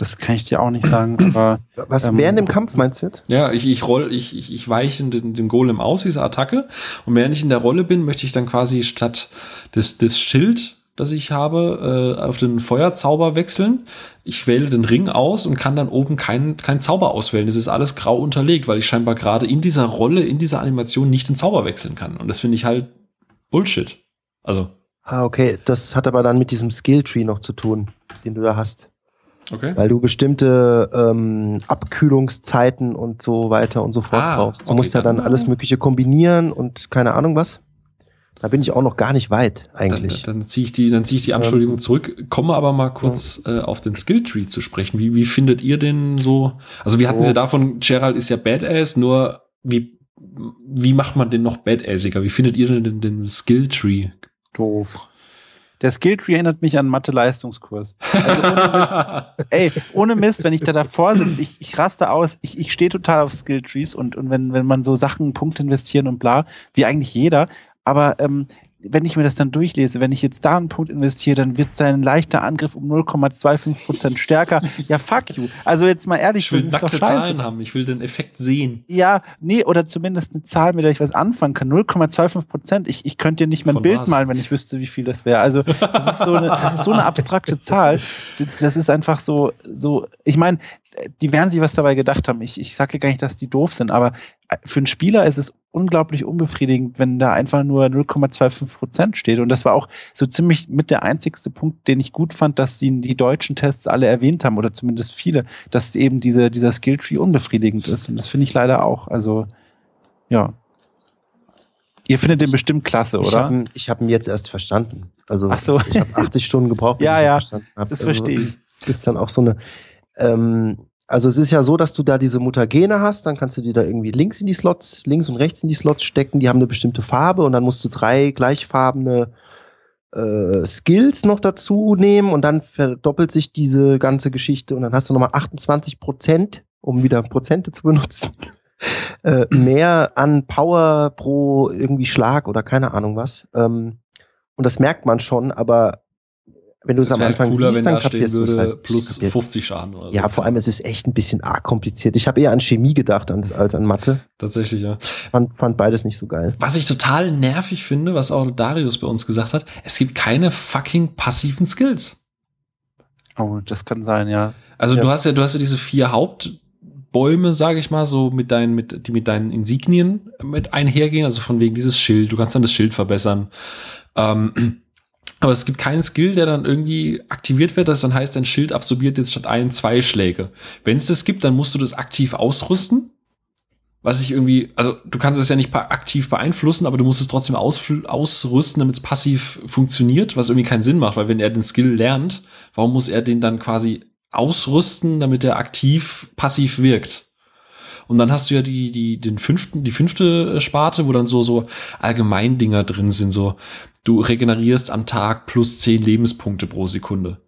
das kann ich dir auch nicht sagen. Aber, Was ähm, während dem Kampf meinst du jetzt? Ja, ich, ich roll, ich, ich, ich weiche den, den Golem aus, diese Attacke. Und während ich in der Rolle bin, möchte ich dann quasi statt des, des Schild, das ich habe, äh, auf den Feuerzauber wechseln. Ich wähle den Ring aus und kann dann oben keinen kein Zauber auswählen. Das ist alles grau unterlegt, weil ich scheinbar gerade in dieser Rolle, in dieser Animation nicht den Zauber wechseln kann. Und das finde ich halt Bullshit. Also. Ah, okay. Das hat aber dann mit diesem Skilltree noch zu tun, den du da hast. Okay. Weil du bestimmte ähm, Abkühlungszeiten und so weiter und so fort ah, brauchst. Du okay, musst ja dann, dann alles Mögliche kombinieren und keine Ahnung was. Da bin ich auch noch gar nicht weit, eigentlich. Dann, dann ziehe ich die, dann ziehe ich die Anschuldigung ähm, zurück. Komme aber mal kurz ja. äh, auf den Skilltree zu sprechen. Wie, wie findet ihr den so? Also wir hatten oh. ja davon, Gerald ist ja Badass, nur wie, wie macht man den noch badassiger? Wie findet ihr denn den, den Skilltree? Doof. Der Skilltree erinnert mich an Mathe-Leistungskurs. Also ohne Mist, ey, ohne Mist, wenn ich da davor sitze, ich, ich raste aus, ich, ich stehe total auf Skilltrees und, und wenn, wenn man so Sachen, Punkte investieren und bla, wie eigentlich jeder, aber ähm, wenn ich mir das dann durchlese, wenn ich jetzt da einen Punkt investiere, dann wird sein leichter Angriff um 0,25 Prozent stärker. ja, fuck you. Also jetzt mal ehrlich, ich will das nackte Zahlen haben. Ich will den Effekt sehen. Ja, nee, oder zumindest eine Zahl, mit der ich was anfangen kann. 0,25 Prozent. Ich, ich könnte dir nicht mal ein Von Bild was? malen, wenn ich wüsste, wie viel das wäre. Also das ist so eine, das ist so eine abstrakte Zahl. Das ist einfach so, so. Ich meine, die werden sich was dabei gedacht haben. Ich, ich sage gar nicht, dass die doof sind, aber äh, für einen Spieler ist es unglaublich unbefriedigend, wenn da einfach nur 0,25 Prozent steht. Und das war auch so ziemlich mit der einzigste Punkt, den ich gut fand, dass sie die deutschen Tests alle erwähnt haben, oder zumindest viele, dass eben diese, dieser Skilltree unbefriedigend ist. Und das finde ich leider auch. Also, ja. Ihr findet den bestimmt klasse, oder? Ich habe hab ihn jetzt erst verstanden. Also Ach so. ich habe 80 Stunden gebraucht. ja, ja, das also, verstehe ich. Ist dann auch so eine ähm, also es ist ja so, dass du da diese Mutagene hast, dann kannst du die da irgendwie links in die Slots, links und rechts in die Slots stecken, die haben eine bestimmte Farbe und dann musst du drei gleichfarbene äh, Skills noch dazu nehmen und dann verdoppelt sich diese ganze Geschichte und dann hast du nochmal 28 Prozent, um wieder Prozente zu benutzen, äh, mehr an Power pro irgendwie Schlag oder keine Ahnung was. Ähm, und das merkt man schon, aber wenn du es am Anfang cooler, siehst, dann da kapierst du es halt. Plus 50 Schaden oder so. Ja, vor allem es ist echt ein bisschen arg kompliziert. Ich habe eher an Chemie gedacht als, als an Mathe. Tatsächlich, ja. Fand, fand beides nicht so geil. Was ich total nervig finde, was auch Darius bei uns gesagt hat, es gibt keine fucking passiven Skills. Oh, das kann sein, ja. Also ja. du hast ja, du hast ja diese vier Hauptbäume, sage ich mal, so mit deinen, mit, die mit deinen Insignien mit einhergehen, also von wegen dieses Schild. Du kannst dann das Schild verbessern. Ähm, aber es gibt keinen Skill, der dann irgendwie aktiviert wird, das dann heißt, dein Schild absorbiert jetzt statt ein, zwei Schläge. Wenn es das gibt, dann musst du das aktiv ausrüsten. Was ich irgendwie, also du kannst es ja nicht aktiv beeinflussen, aber du musst es trotzdem aus, ausrüsten, damit es passiv funktioniert, was irgendwie keinen Sinn macht, weil wenn er den Skill lernt, warum muss er den dann quasi ausrüsten, damit er aktiv passiv wirkt? Und dann hast du ja die, die, den fünften, die fünfte Sparte, wo dann so, so Allgemeindinger drin sind, so, du regenerierst am Tag plus zehn Lebenspunkte pro Sekunde.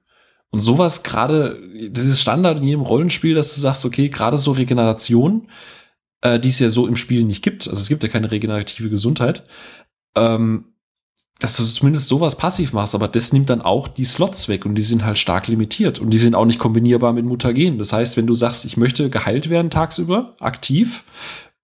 Und sowas gerade, das ist Standard in jedem Rollenspiel, dass du sagst, okay, gerade so Regeneration, äh, die es ja so im Spiel nicht gibt, also es gibt ja keine regenerative Gesundheit, ähm, dass du zumindest sowas passiv machst, aber das nimmt dann auch die Slots weg und die sind halt stark limitiert und die sind auch nicht kombinierbar mit Mutagen. Das heißt, wenn du sagst, ich möchte geheilt werden tagsüber, aktiv,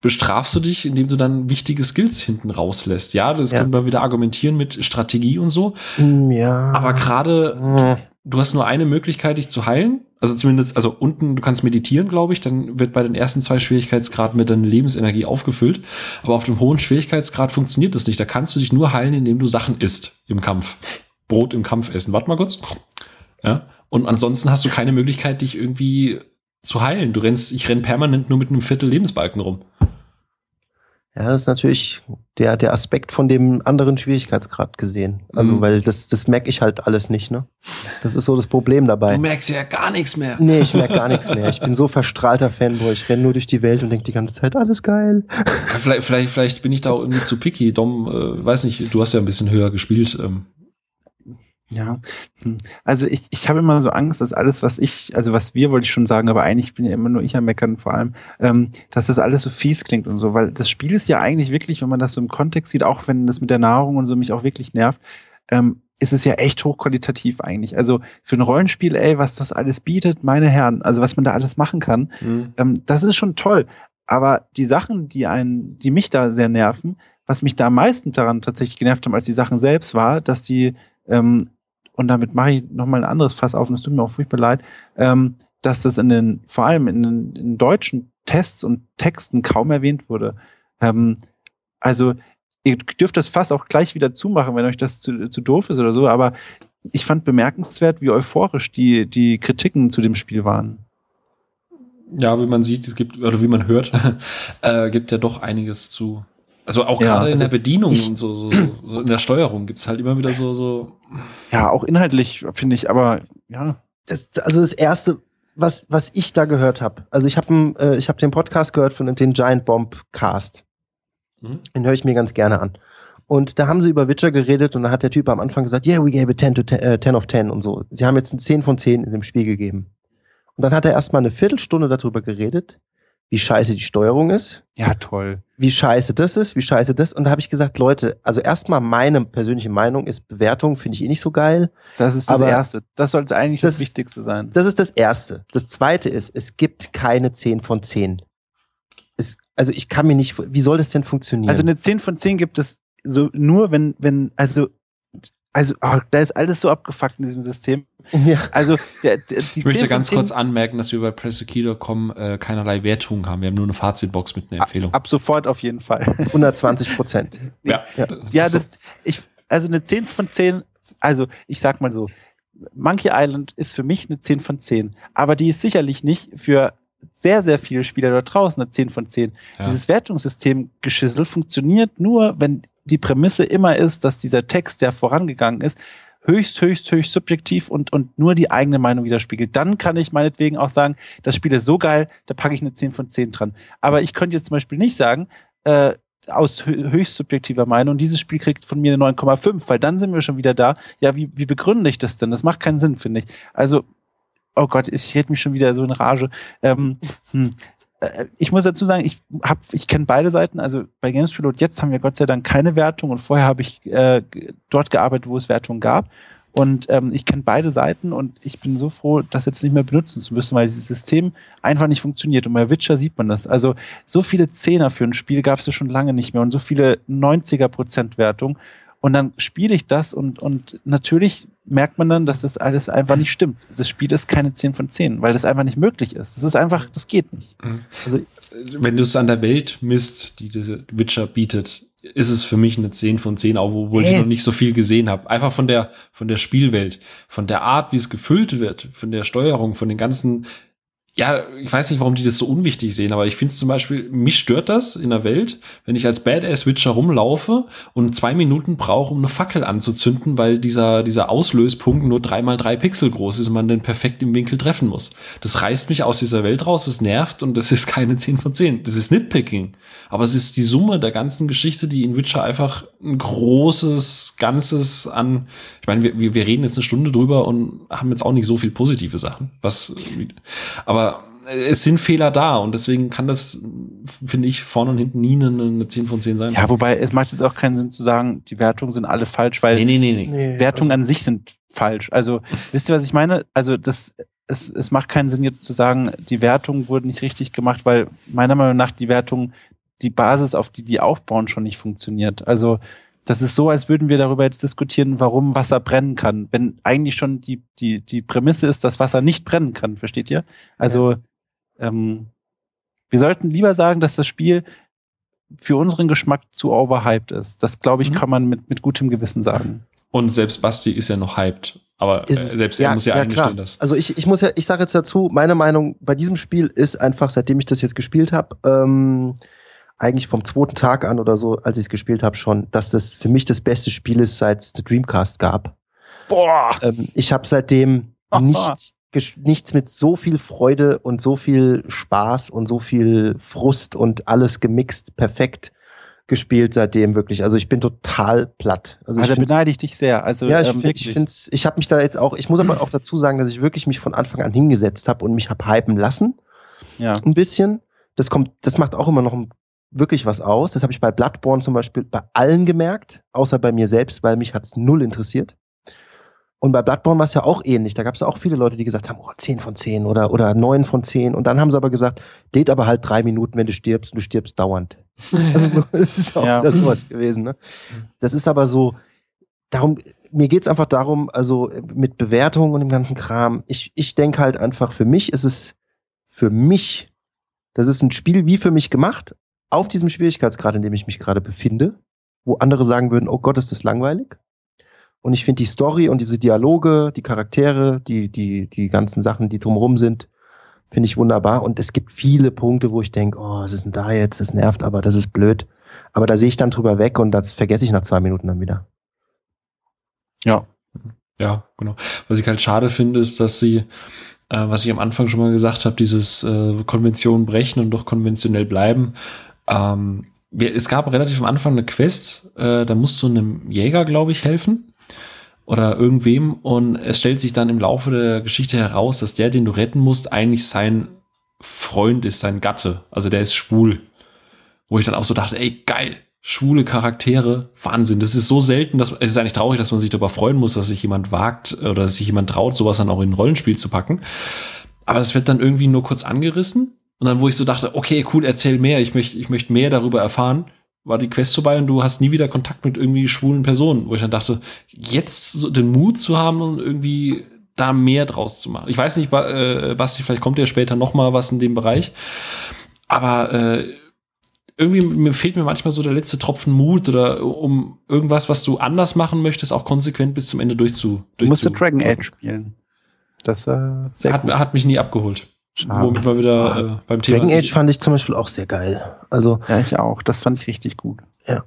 bestrafst du dich, indem du dann wichtige Skills hinten rauslässt. Ja, das ja. könnte man wieder argumentieren mit Strategie und so. Mm, ja. Aber gerade, ja. du hast nur eine Möglichkeit, dich zu heilen. Also zumindest, also unten, du kannst meditieren, glaube ich, dann wird bei den ersten zwei Schwierigkeitsgraden mit deiner Lebensenergie aufgefüllt. Aber auf dem hohen Schwierigkeitsgrad funktioniert das nicht. Da kannst du dich nur heilen, indem du Sachen isst im Kampf. Brot im Kampf essen. Warte mal kurz. Ja. Und ansonsten hast du keine Möglichkeit, dich irgendwie zu heilen. Du rennst, ich renn permanent nur mit einem Viertel Lebensbalken rum. Ja, das ist natürlich der, der Aspekt von dem anderen Schwierigkeitsgrad gesehen. Also, mhm. weil das, das merke ich halt alles nicht, ne? Das ist so das Problem dabei. Du merkst ja gar nichts mehr. Nee, ich merke gar nichts mehr. Ich bin so verstrahlter Fanboy. Ich renne nur durch die Welt und denke die ganze Zeit, alles geil. vielleicht, vielleicht, vielleicht bin ich da auch irgendwie zu picky. Dom, äh, weiß nicht, du hast ja ein bisschen höher gespielt. Ähm, ja, hm. also ich, ich habe immer so Angst, dass alles, was ich, also was wir wollte ich schon sagen, aber eigentlich bin ja immer nur ich am Meckern vor allem, ähm, dass das alles so fies klingt und so, weil das Spiel ist ja eigentlich wirklich, wenn man das so im Kontext sieht, auch wenn das mit der Nahrung und so mich auch wirklich nervt, ähm, ist es ja echt hochqualitativ eigentlich. Also für ein Rollenspiel, ey, was das alles bietet, meine Herren, also was man da alles machen kann, mhm. ähm, das ist schon toll. Aber die Sachen, die einen, die mich da sehr nerven, was mich da am meisten daran tatsächlich genervt haben als die Sachen selbst, war, dass die ähm, und damit mache ich nochmal ein anderes Fass auf, und es tut mir auch furchtbar leid, ähm, dass das in den, vor allem in den in deutschen Tests und Texten kaum erwähnt wurde. Ähm, also, ihr dürft das Fass auch gleich wieder zumachen, wenn euch das zu, zu doof ist oder so, aber ich fand bemerkenswert, wie euphorisch die, die Kritiken zu dem Spiel waren. Ja, wie man sieht, es gibt, oder wie man hört, äh, gibt ja doch einiges zu also auch ja, gerade in also der Bedienung ich, und so, so, so, in der Steuerung gibt es halt immer wieder so, so. Ja, auch inhaltlich finde ich, aber ja. Das, also das erste, was, was ich da gehört habe, also ich habe äh, ich hab den Podcast gehört von den Giant Bomb Cast. Mhm. Den höre ich mir ganz gerne an. Und da haben sie über Witcher geredet und da hat der Typ am Anfang gesagt, yeah, we gave it 10, to 10, äh, 10 of 10 und so. Sie haben jetzt ein 10 von 10 in dem Spiel gegeben. Und dann hat er erstmal eine Viertelstunde darüber geredet, wie scheiße die Steuerung ist. Ja, toll. Wie scheiße das ist, wie scheiße das. Und da habe ich gesagt, Leute, also erstmal meine persönliche Meinung ist, Bewertung finde ich eh nicht so geil. Das ist das Erste. Das sollte eigentlich das, das, Wichtigste sein. Das ist das Erste. Das Zweite ist, es gibt keine 10 von 10. Es, also ich kann mir nicht, wie soll das denn funktionieren? Also eine 10 von 10 gibt es so nur, wenn, wenn, also also, oh, da ist alles so abgefuckt in diesem System. Ja. Also, der, der, die ich möchte ganz kurz anmerken, dass wir bei PressOkey.com äh, keinerlei Wertungen haben. Wir haben nur eine Fazitbox mit einer Empfehlung. Ab, ab sofort auf jeden Fall. 120 Prozent. ja. ja. Ja, das, ich, also eine 10 von 10, also ich sag mal so, Monkey Island ist für mich eine 10 von 10. Aber die ist sicherlich nicht für sehr, sehr viele Spieler da draußen eine 10 von 10. Ja. Dieses Wertungssystem Geschissel funktioniert nur, wenn die Prämisse immer ist, dass dieser Text, der vorangegangen ist, höchst, höchst, höchst subjektiv und, und nur die eigene Meinung widerspiegelt. Dann kann ich meinetwegen auch sagen, das Spiel ist so geil, da packe ich eine 10 von 10 dran. Aber ich könnte jetzt zum Beispiel nicht sagen, äh, aus höchst subjektiver Meinung, dieses Spiel kriegt von mir eine 9,5, weil dann sind wir schon wieder da. Ja, wie, wie begründe ich das denn? Das macht keinen Sinn, finde ich. Also, oh Gott, ich rede mich schon wieder so in Rage. Ähm, hm. Äh, ich muss dazu sagen, ich hab, ich kenne beide Seiten. Also bei Gamespilot jetzt haben wir Gott sei Dank keine Wertung und vorher habe ich äh, dort gearbeitet, wo es Wertungen gab. Und ähm, ich kenne beide Seiten und ich bin so froh, das jetzt nicht mehr benutzen zu müssen, weil dieses System einfach nicht funktioniert. Und bei Witcher sieht man das. Also so viele Zehner für ein Spiel gab es ja schon lange nicht mehr und so viele 90er Prozent Wertung. Und dann spiele ich das und, und natürlich merkt man dann, dass das alles einfach nicht stimmt. Das Spiel ist keine 10 von 10, weil das einfach nicht möglich ist. Das ist einfach, das geht nicht. Mhm. Also, wenn du es an der Welt misst, die diese Witcher bietet, ist es für mich eine 10 von 10, auch obwohl hey. ich noch nicht so viel gesehen habe. Einfach von der, von der Spielwelt, von der Art, wie es gefüllt wird, von der Steuerung, von den ganzen ja, ich weiß nicht, warum die das so unwichtig sehen, aber ich finde es zum Beispiel, mich stört das in der Welt, wenn ich als Badass-Witcher rumlaufe und zwei Minuten brauche, um eine Fackel anzuzünden, weil dieser, dieser Auslöspunkt nur drei mal drei Pixel groß ist und man den perfekt im Winkel treffen muss. Das reißt mich aus dieser Welt raus, das nervt und das ist keine 10 von 10. Das ist Nitpicking. Aber es ist die Summe der ganzen Geschichte, die in Witcher einfach ein großes Ganzes an, ich meine, wir, wir reden jetzt eine Stunde drüber und haben jetzt auch nicht so viel positive Sachen. Was, aber es sind Fehler da und deswegen kann das, finde ich, vorne und hinten nie eine, eine 10 von 10 sein. Ja, wobei es macht jetzt auch keinen Sinn zu sagen, die Wertungen sind alle falsch, weil nee, nee, nee, nee. Wertungen an sich sind falsch. Also, wisst ihr, was ich meine? Also, das, es, es macht keinen Sinn jetzt zu sagen, die Wertungen wurden nicht richtig gemacht, weil meiner Meinung nach die Wertungen, die Basis, auf die die aufbauen, schon nicht funktioniert. Also, das ist so, als würden wir darüber jetzt diskutieren, warum Wasser brennen kann, wenn eigentlich schon die, die, die Prämisse ist, dass Wasser nicht brennen kann, versteht ihr? Also, ja ähm, wir sollten lieber sagen, dass das Spiel für unseren Geschmack zu overhyped ist. Das, glaube ich, mhm. kann man mit, mit gutem Gewissen sagen. Und selbst Basti ist ja noch hyped. Aber äh, selbst er ja, muss ja, ja eingestehen, dass. Also ich, ich muss ja, ich sage jetzt dazu, meine Meinung bei diesem Spiel ist einfach, seitdem ich das jetzt gespielt habe, ähm, eigentlich vom zweiten Tag an oder so, als ich es gespielt habe, schon, dass das für mich das beste Spiel ist, seit es The Dreamcast gab. Boah! Ähm, ich habe seitdem nichts, nichts mit so viel Freude und so viel Spaß und so viel Frust und alles gemixt perfekt gespielt seitdem wirklich. Also ich bin total platt. Also ich da beneide ich dich sehr. Also ja, ich, ähm, ich finde ich habe mich da jetzt auch, ich muss aber auch dazu sagen, dass ich wirklich mich von Anfang an hingesetzt habe und mich habe hypen lassen. Ja. Ein bisschen. Das kommt, das macht auch immer noch wirklich was aus. Das habe ich bei Bloodborne zum Beispiel bei allen gemerkt, außer bei mir selbst, weil mich hat's null interessiert. Und bei Bloodborne war es ja auch ähnlich. Da gab es auch viele Leute, die gesagt haben, oh, 10 von 10 oder, oder 9 von 10. Und dann haben sie aber gesagt, lädt aber halt drei Minuten, wenn du stirbst und du stirbst dauernd. also so, das ist auch ja. das was gewesen. Ne? Das ist aber so, darum, mir geht's einfach darum, also mit Bewertungen und dem ganzen Kram, ich, ich denke halt einfach, für mich ist es, für mich, das ist ein Spiel wie für mich gemacht, auf diesem Schwierigkeitsgrad, in dem ich mich gerade befinde, wo andere sagen würden, oh Gott, ist das langweilig. Und ich finde die Story und diese Dialoge, die Charaktere, die, die, die ganzen Sachen, die drumherum sind, finde ich wunderbar. Und es gibt viele Punkte, wo ich denke, oh, was ist denn da jetzt? Das nervt, aber das ist blöd. Aber da sehe ich dann drüber weg und das vergesse ich nach zwei Minuten dann wieder. Ja. Ja, genau. Was ich halt schade finde, ist, dass sie, äh, was ich am Anfang schon mal gesagt habe, dieses äh, Konvention brechen und doch konventionell bleiben. Ähm, wir, es gab relativ am Anfang eine Quest, äh, da musst du einem Jäger, glaube ich, helfen oder irgendwem und es stellt sich dann im Laufe der Geschichte heraus, dass der, den du retten musst, eigentlich sein Freund ist, sein Gatte. Also der ist schwul. Wo ich dann auch so dachte, ey, geil, schwule Charaktere, Wahnsinn. Das ist so selten, dass es ist eigentlich traurig, dass man sich darüber freuen muss, dass sich jemand wagt oder dass sich jemand traut, sowas dann auch in ein Rollenspiel zu packen. Aber es wird dann irgendwie nur kurz angerissen. Und dann, wo ich so dachte, okay, cool, erzähl mehr, ich möchte, ich möchte mehr darüber erfahren war die Quest vorbei und du hast nie wieder Kontakt mit irgendwie schwulen Personen, wo ich dann dachte, jetzt so den Mut zu haben und irgendwie da mehr draus zu machen. Ich weiß nicht, äh, Basti, vielleicht kommt ja später noch mal was in dem Bereich, aber äh, irgendwie mir fehlt mir manchmal so der letzte Tropfen Mut oder um irgendwas, was du anders machen möchtest, auch konsequent bis zum Ende durchzu. durchzu du musst Dragon Age spielen. Das äh, hat, hat mich nie abgeholt. Schade. Womit wir wieder äh, beim Thema Dragon Age fand ich zum Beispiel auch sehr geil. Also ja, ich auch. Das fand ich richtig gut. Ja.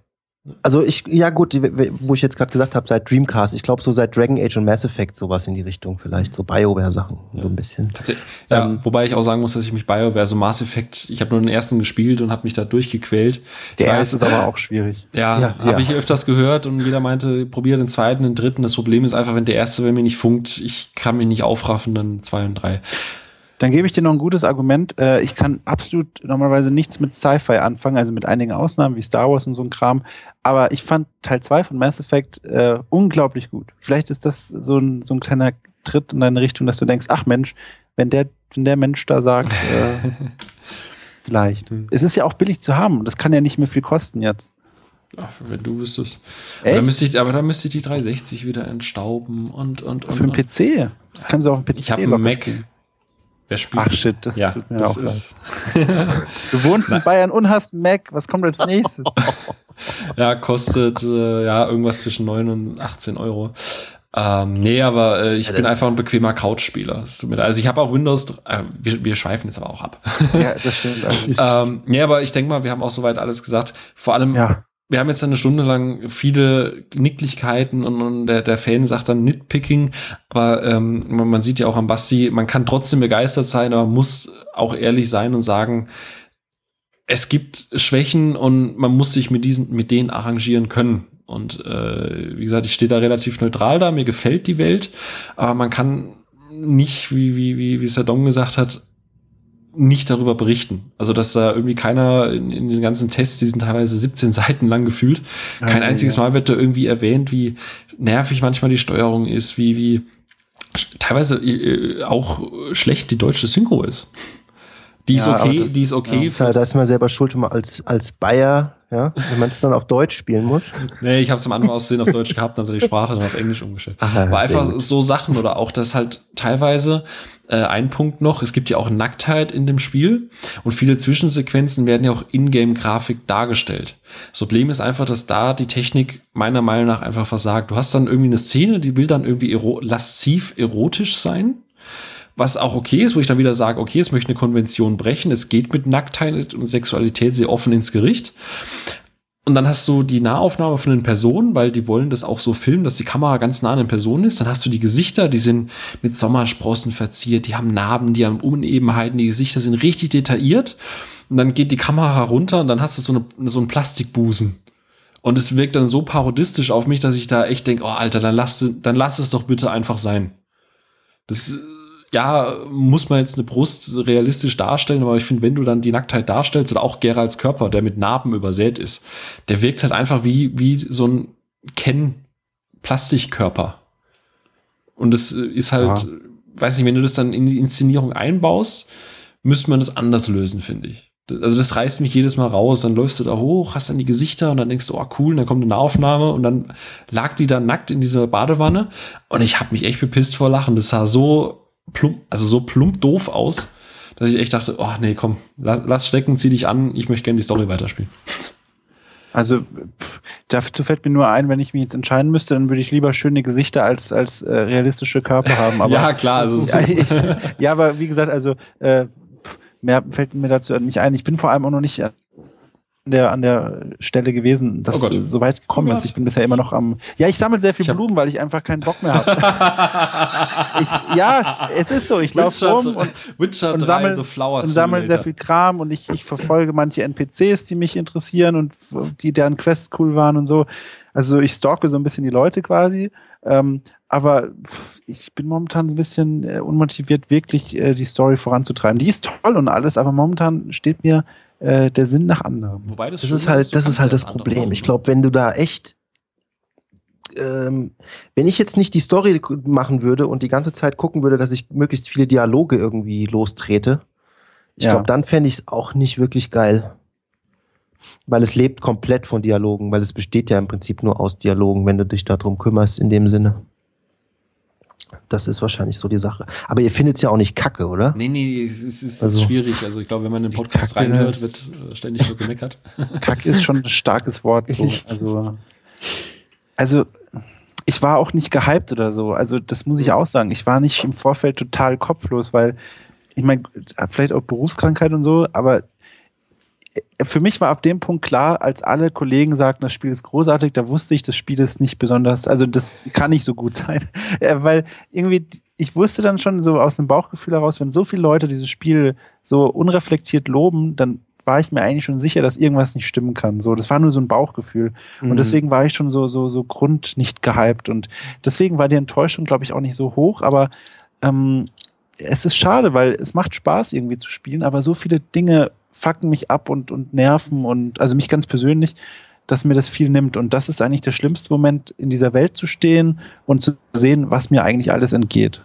Also ich, ja gut, wo ich jetzt gerade gesagt habe, seit Dreamcast, ich glaube so seit Dragon Age und Mass Effect sowas in die Richtung, vielleicht so BioWare-Sachen, so ein bisschen. Tatsächlich. Ja, ähm, wobei ich auch sagen muss, dass ich mich BioWare, so Mass Effect, ich habe nur den ersten gespielt und habe mich da durchgequält. Der ich erste weiß, ist aber auch schwierig. Ja, ja habe ja. ich öfters gehört und jeder meinte, probier den zweiten, den dritten. Das Problem ist einfach, wenn der erste, wenn mir nicht funkt, ich kann mich nicht aufraffen, dann zwei und drei. Dann gebe ich dir noch ein gutes Argument. Äh, ich kann absolut normalerweise nichts mit Sci-Fi anfangen, also mit einigen Ausnahmen wie Star Wars und so ein Kram. Aber ich fand Teil 2 von Mass Effect äh, unglaublich gut. Vielleicht ist das so ein, so ein kleiner Tritt in deine Richtung, dass du denkst, ach Mensch, wenn der, wenn der Mensch da sagt, äh, vielleicht. Hm. Es ist ja auch billig zu haben. Das kann ja nicht mehr viel kosten jetzt. Ach, wenn du wüsstest. Aber dann, müsste ich, aber dann müsste ich die 360 wieder entstauben und, und, und. Für einen PC. Das kann sie auf dem PC Ich habe einen Mac. Spielen. Wer spielt? Ach shit, das ja, tut mir das auch ist Du wohnst in Bayern und hast Mac. Was kommt als nächstes? ja, kostet äh, ja irgendwas zwischen 9 und 18 Euro. Ähm, nee, aber äh, ich ja, bin einfach ein bequemer Couch-Spieler. Also ich habe auch Windows, äh, wir, wir schweifen jetzt aber auch ab. ja, das stimmt. ähm, nee, aber ich denke mal, wir haben auch soweit alles gesagt. Vor allem, ja wir haben jetzt eine Stunde lang viele Nicklichkeiten und, und der, der Fan sagt dann Nitpicking, aber ähm, man, man sieht ja auch am Basti, man kann trotzdem begeistert sein, aber muss auch ehrlich sein und sagen, es gibt Schwächen und man muss sich mit diesen, mit denen arrangieren können. Und äh, wie gesagt, ich stehe da relativ neutral da, mir gefällt die Welt, aber man kann nicht, wie, wie, wie, wie Sadong gesagt hat, nicht darüber berichten. Also, dass da irgendwie keiner in, in, den ganzen Tests, die sind teilweise 17 Seiten lang gefühlt, kein einziges Mal wird da irgendwie erwähnt, wie nervig manchmal die Steuerung ist, wie, wie teilweise äh, auch schlecht die deutsche Synchro ist. Die ist ja, okay, das, die ist okay. Das ist halt, da ist man selber schuld, immer als, als Bayer, ja, wenn man das dann auf Deutsch spielen muss. Nee, ich habe es am Anfang aussehen auf Deutsch gehabt, dann die Sprache dann auf Englisch umgestellt. Aber einfach so Sachen oder auch, dass halt teilweise äh, ein Punkt noch, es gibt ja auch Nacktheit in dem Spiel und viele Zwischensequenzen werden ja auch Ingame-Grafik dargestellt. Das Problem ist einfach, dass da die Technik meiner Meinung nach einfach versagt. Du hast dann irgendwie eine Szene, die will dann irgendwie ero lasziv erotisch sein was auch okay ist, wo ich dann wieder sage, okay, es möchte eine Konvention brechen, es geht mit Nacktheit und Sexualität sehr offen ins Gericht. Und dann hast du die Nahaufnahme von den Personen, weil die wollen das auch so filmen, dass die Kamera ganz nah an den Personen ist. Dann hast du die Gesichter, die sind mit Sommersprossen verziert, die haben Narben, die haben Unebenheiten, die Gesichter sind richtig detailliert. Und dann geht die Kamera runter und dann hast du so, eine, so einen Plastikbusen. Und es wirkt dann so parodistisch auf mich, dass ich da echt denke, oh Alter, dann lass, dann lass es doch bitte einfach sein. Das ja, muss man jetzt eine Brust realistisch darstellen, aber ich finde, wenn du dann die Nacktheit darstellst oder auch Geralds Körper, der mit Narben übersät ist, der wirkt halt einfach wie, wie so ein Ken-Plastikkörper. Und es ist halt, ja. weiß nicht, wenn du das dann in die Inszenierung einbaust, müsste man das anders lösen, finde ich. Also das reißt mich jedes Mal raus. Dann läufst du da hoch, hast dann die Gesichter und dann denkst du, oh cool, und dann kommt eine Aufnahme und dann lag die da nackt in dieser Badewanne und ich habe mich echt bepisst vor Lachen. Das sah so plump, also so plump doof aus, dass ich echt dachte, oh nee, komm, lass, lass stecken, zieh dich an, ich möchte gerne die Story weiterspielen. Also pff, dazu fällt mir nur ein, wenn ich mich jetzt entscheiden müsste, dann würde ich lieber schöne Gesichter als, als äh, realistische Körper haben. Aber, ja, klar. Also ja, ich, ja, aber wie gesagt, also äh, mehr fällt mir dazu nicht ein. Ich bin vor allem auch noch nicht der, an der Stelle gewesen, dass oh so weit gekommen oh ist. Ich bin bisher immer noch am. Ja, ich sammle sehr viel ich Blumen, weil ich einfach keinen Bock mehr habe. ja, es ist so. Ich laufe rum und, Witcher und sammle und sehr viel Kram und ich, ich verfolge manche NPCs, die mich interessieren und die deren Quests cool waren und so. Also ich stalke so ein bisschen die Leute quasi. Ähm, aber ich bin momentan ein bisschen äh, unmotiviert, wirklich äh, die Story voranzutreiben. Die ist toll und alles, aber momentan steht mir äh, der Sinn nach anderem. Wobei das, das ist halt, das ist halt das Problem. Ich glaube, wenn du da echt ähm, wenn ich jetzt nicht die Story machen würde und die ganze Zeit gucken würde, dass ich möglichst viele Dialoge irgendwie lostrete, ich ja. glaube, dann fände ich es auch nicht wirklich geil. Weil es lebt komplett von Dialogen, weil es besteht ja im Prinzip nur aus Dialogen, wenn du dich darum kümmerst in dem Sinne. Das ist wahrscheinlich so die Sache. Aber ihr findet es ja auch nicht kacke, oder? Nee, nee, es ist, es ist also, schwierig. Also ich glaube, wenn man den Podcast Kacke reinhört, wird äh, ständig so gemeckert. Kacke ist schon ein starkes Wort. So. Also, also ich war auch nicht gehypt oder so. Also das muss ich auch sagen. Ich war nicht im Vorfeld total kopflos, weil ich meine, vielleicht auch Berufskrankheit und so, aber für mich war ab dem Punkt klar, als alle Kollegen sagten, das Spiel ist großartig, da wusste ich, das Spiel ist nicht besonders, also das kann nicht so gut sein. Weil irgendwie, ich wusste dann schon so aus dem Bauchgefühl heraus, wenn so viele Leute dieses Spiel so unreflektiert loben, dann war ich mir eigentlich schon sicher, dass irgendwas nicht stimmen kann. So, das war nur so ein Bauchgefühl. Mhm. Und deswegen war ich schon so, so, so grund nicht gehypt. Und deswegen war die Enttäuschung, glaube ich, auch nicht so hoch. Aber ähm, es ist schade, weil es macht Spaß irgendwie zu spielen, aber so viele Dinge fucken mich ab und, und nerven und also mich ganz persönlich, dass mir das viel nimmt. Und das ist eigentlich der schlimmste Moment, in dieser Welt zu stehen und zu sehen, was mir eigentlich alles entgeht.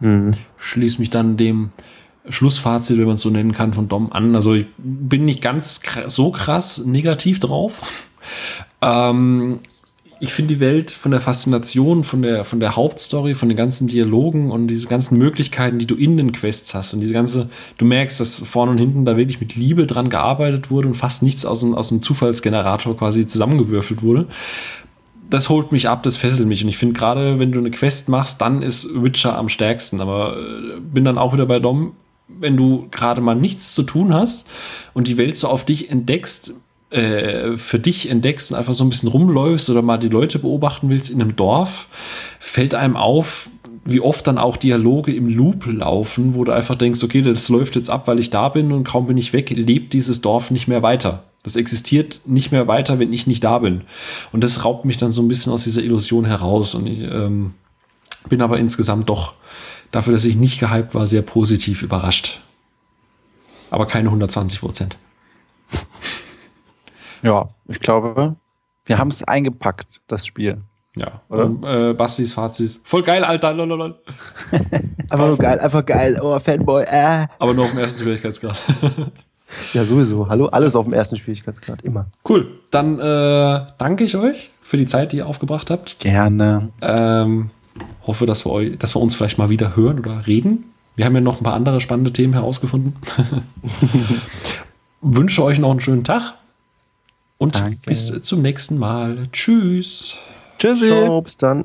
Hm. Schließ mich dann dem Schlussfazit, wenn man es so nennen kann, von Dom an. Also ich bin nicht ganz so krass negativ drauf. Ähm, ich finde die Welt von der Faszination, von der, von der Hauptstory, von den ganzen Dialogen und diese ganzen Möglichkeiten, die du in den Quests hast und diese ganze, du merkst, dass vorne und hinten da wirklich mit Liebe dran gearbeitet wurde und fast nichts aus dem, aus dem Zufallsgenerator quasi zusammengewürfelt wurde. Das holt mich ab, das fesselt mich. Und ich finde gerade, wenn du eine Quest machst, dann ist Witcher am stärksten. Aber äh, bin dann auch wieder bei Dom, wenn du gerade mal nichts zu tun hast und die Welt so auf dich entdeckst, äh, für dich entdeckst und einfach so ein bisschen rumläufst oder mal die Leute beobachten willst in einem Dorf, fällt einem auf, wie oft dann auch Dialoge im Loop laufen, wo du einfach denkst, okay, das läuft jetzt ab, weil ich da bin und kaum bin ich weg, lebt dieses Dorf nicht mehr weiter. Das existiert nicht mehr weiter, wenn ich nicht da bin. Und das raubt mich dann so ein bisschen aus dieser Illusion heraus. Und ich ähm, bin aber insgesamt doch dafür, dass ich nicht gehypt war, sehr positiv überrascht. Aber keine 120 Prozent. Ja, ich glaube, wir haben es eingepackt, das Spiel. Ja, oder? Und, äh, Bastis Fazit. Voll geil, Alter. Lololol. einfach nur geil, einfach geil. Oh, Fanboy. Äh. Aber nur auf dem ersten Schwierigkeitsgrad. ja, sowieso. Hallo, alles auf dem ersten Schwierigkeitsgrad. Immer. Cool. Dann äh, danke ich euch für die Zeit, die ihr aufgebracht habt. Gerne. Ähm, hoffe, dass wir, euch, dass wir uns vielleicht mal wieder hören oder reden. Wir haben ja noch ein paar andere spannende Themen herausgefunden. Wünsche euch noch einen schönen Tag. Und Danke. bis zum nächsten Mal. Tschüss. Tschüss. Bis dann.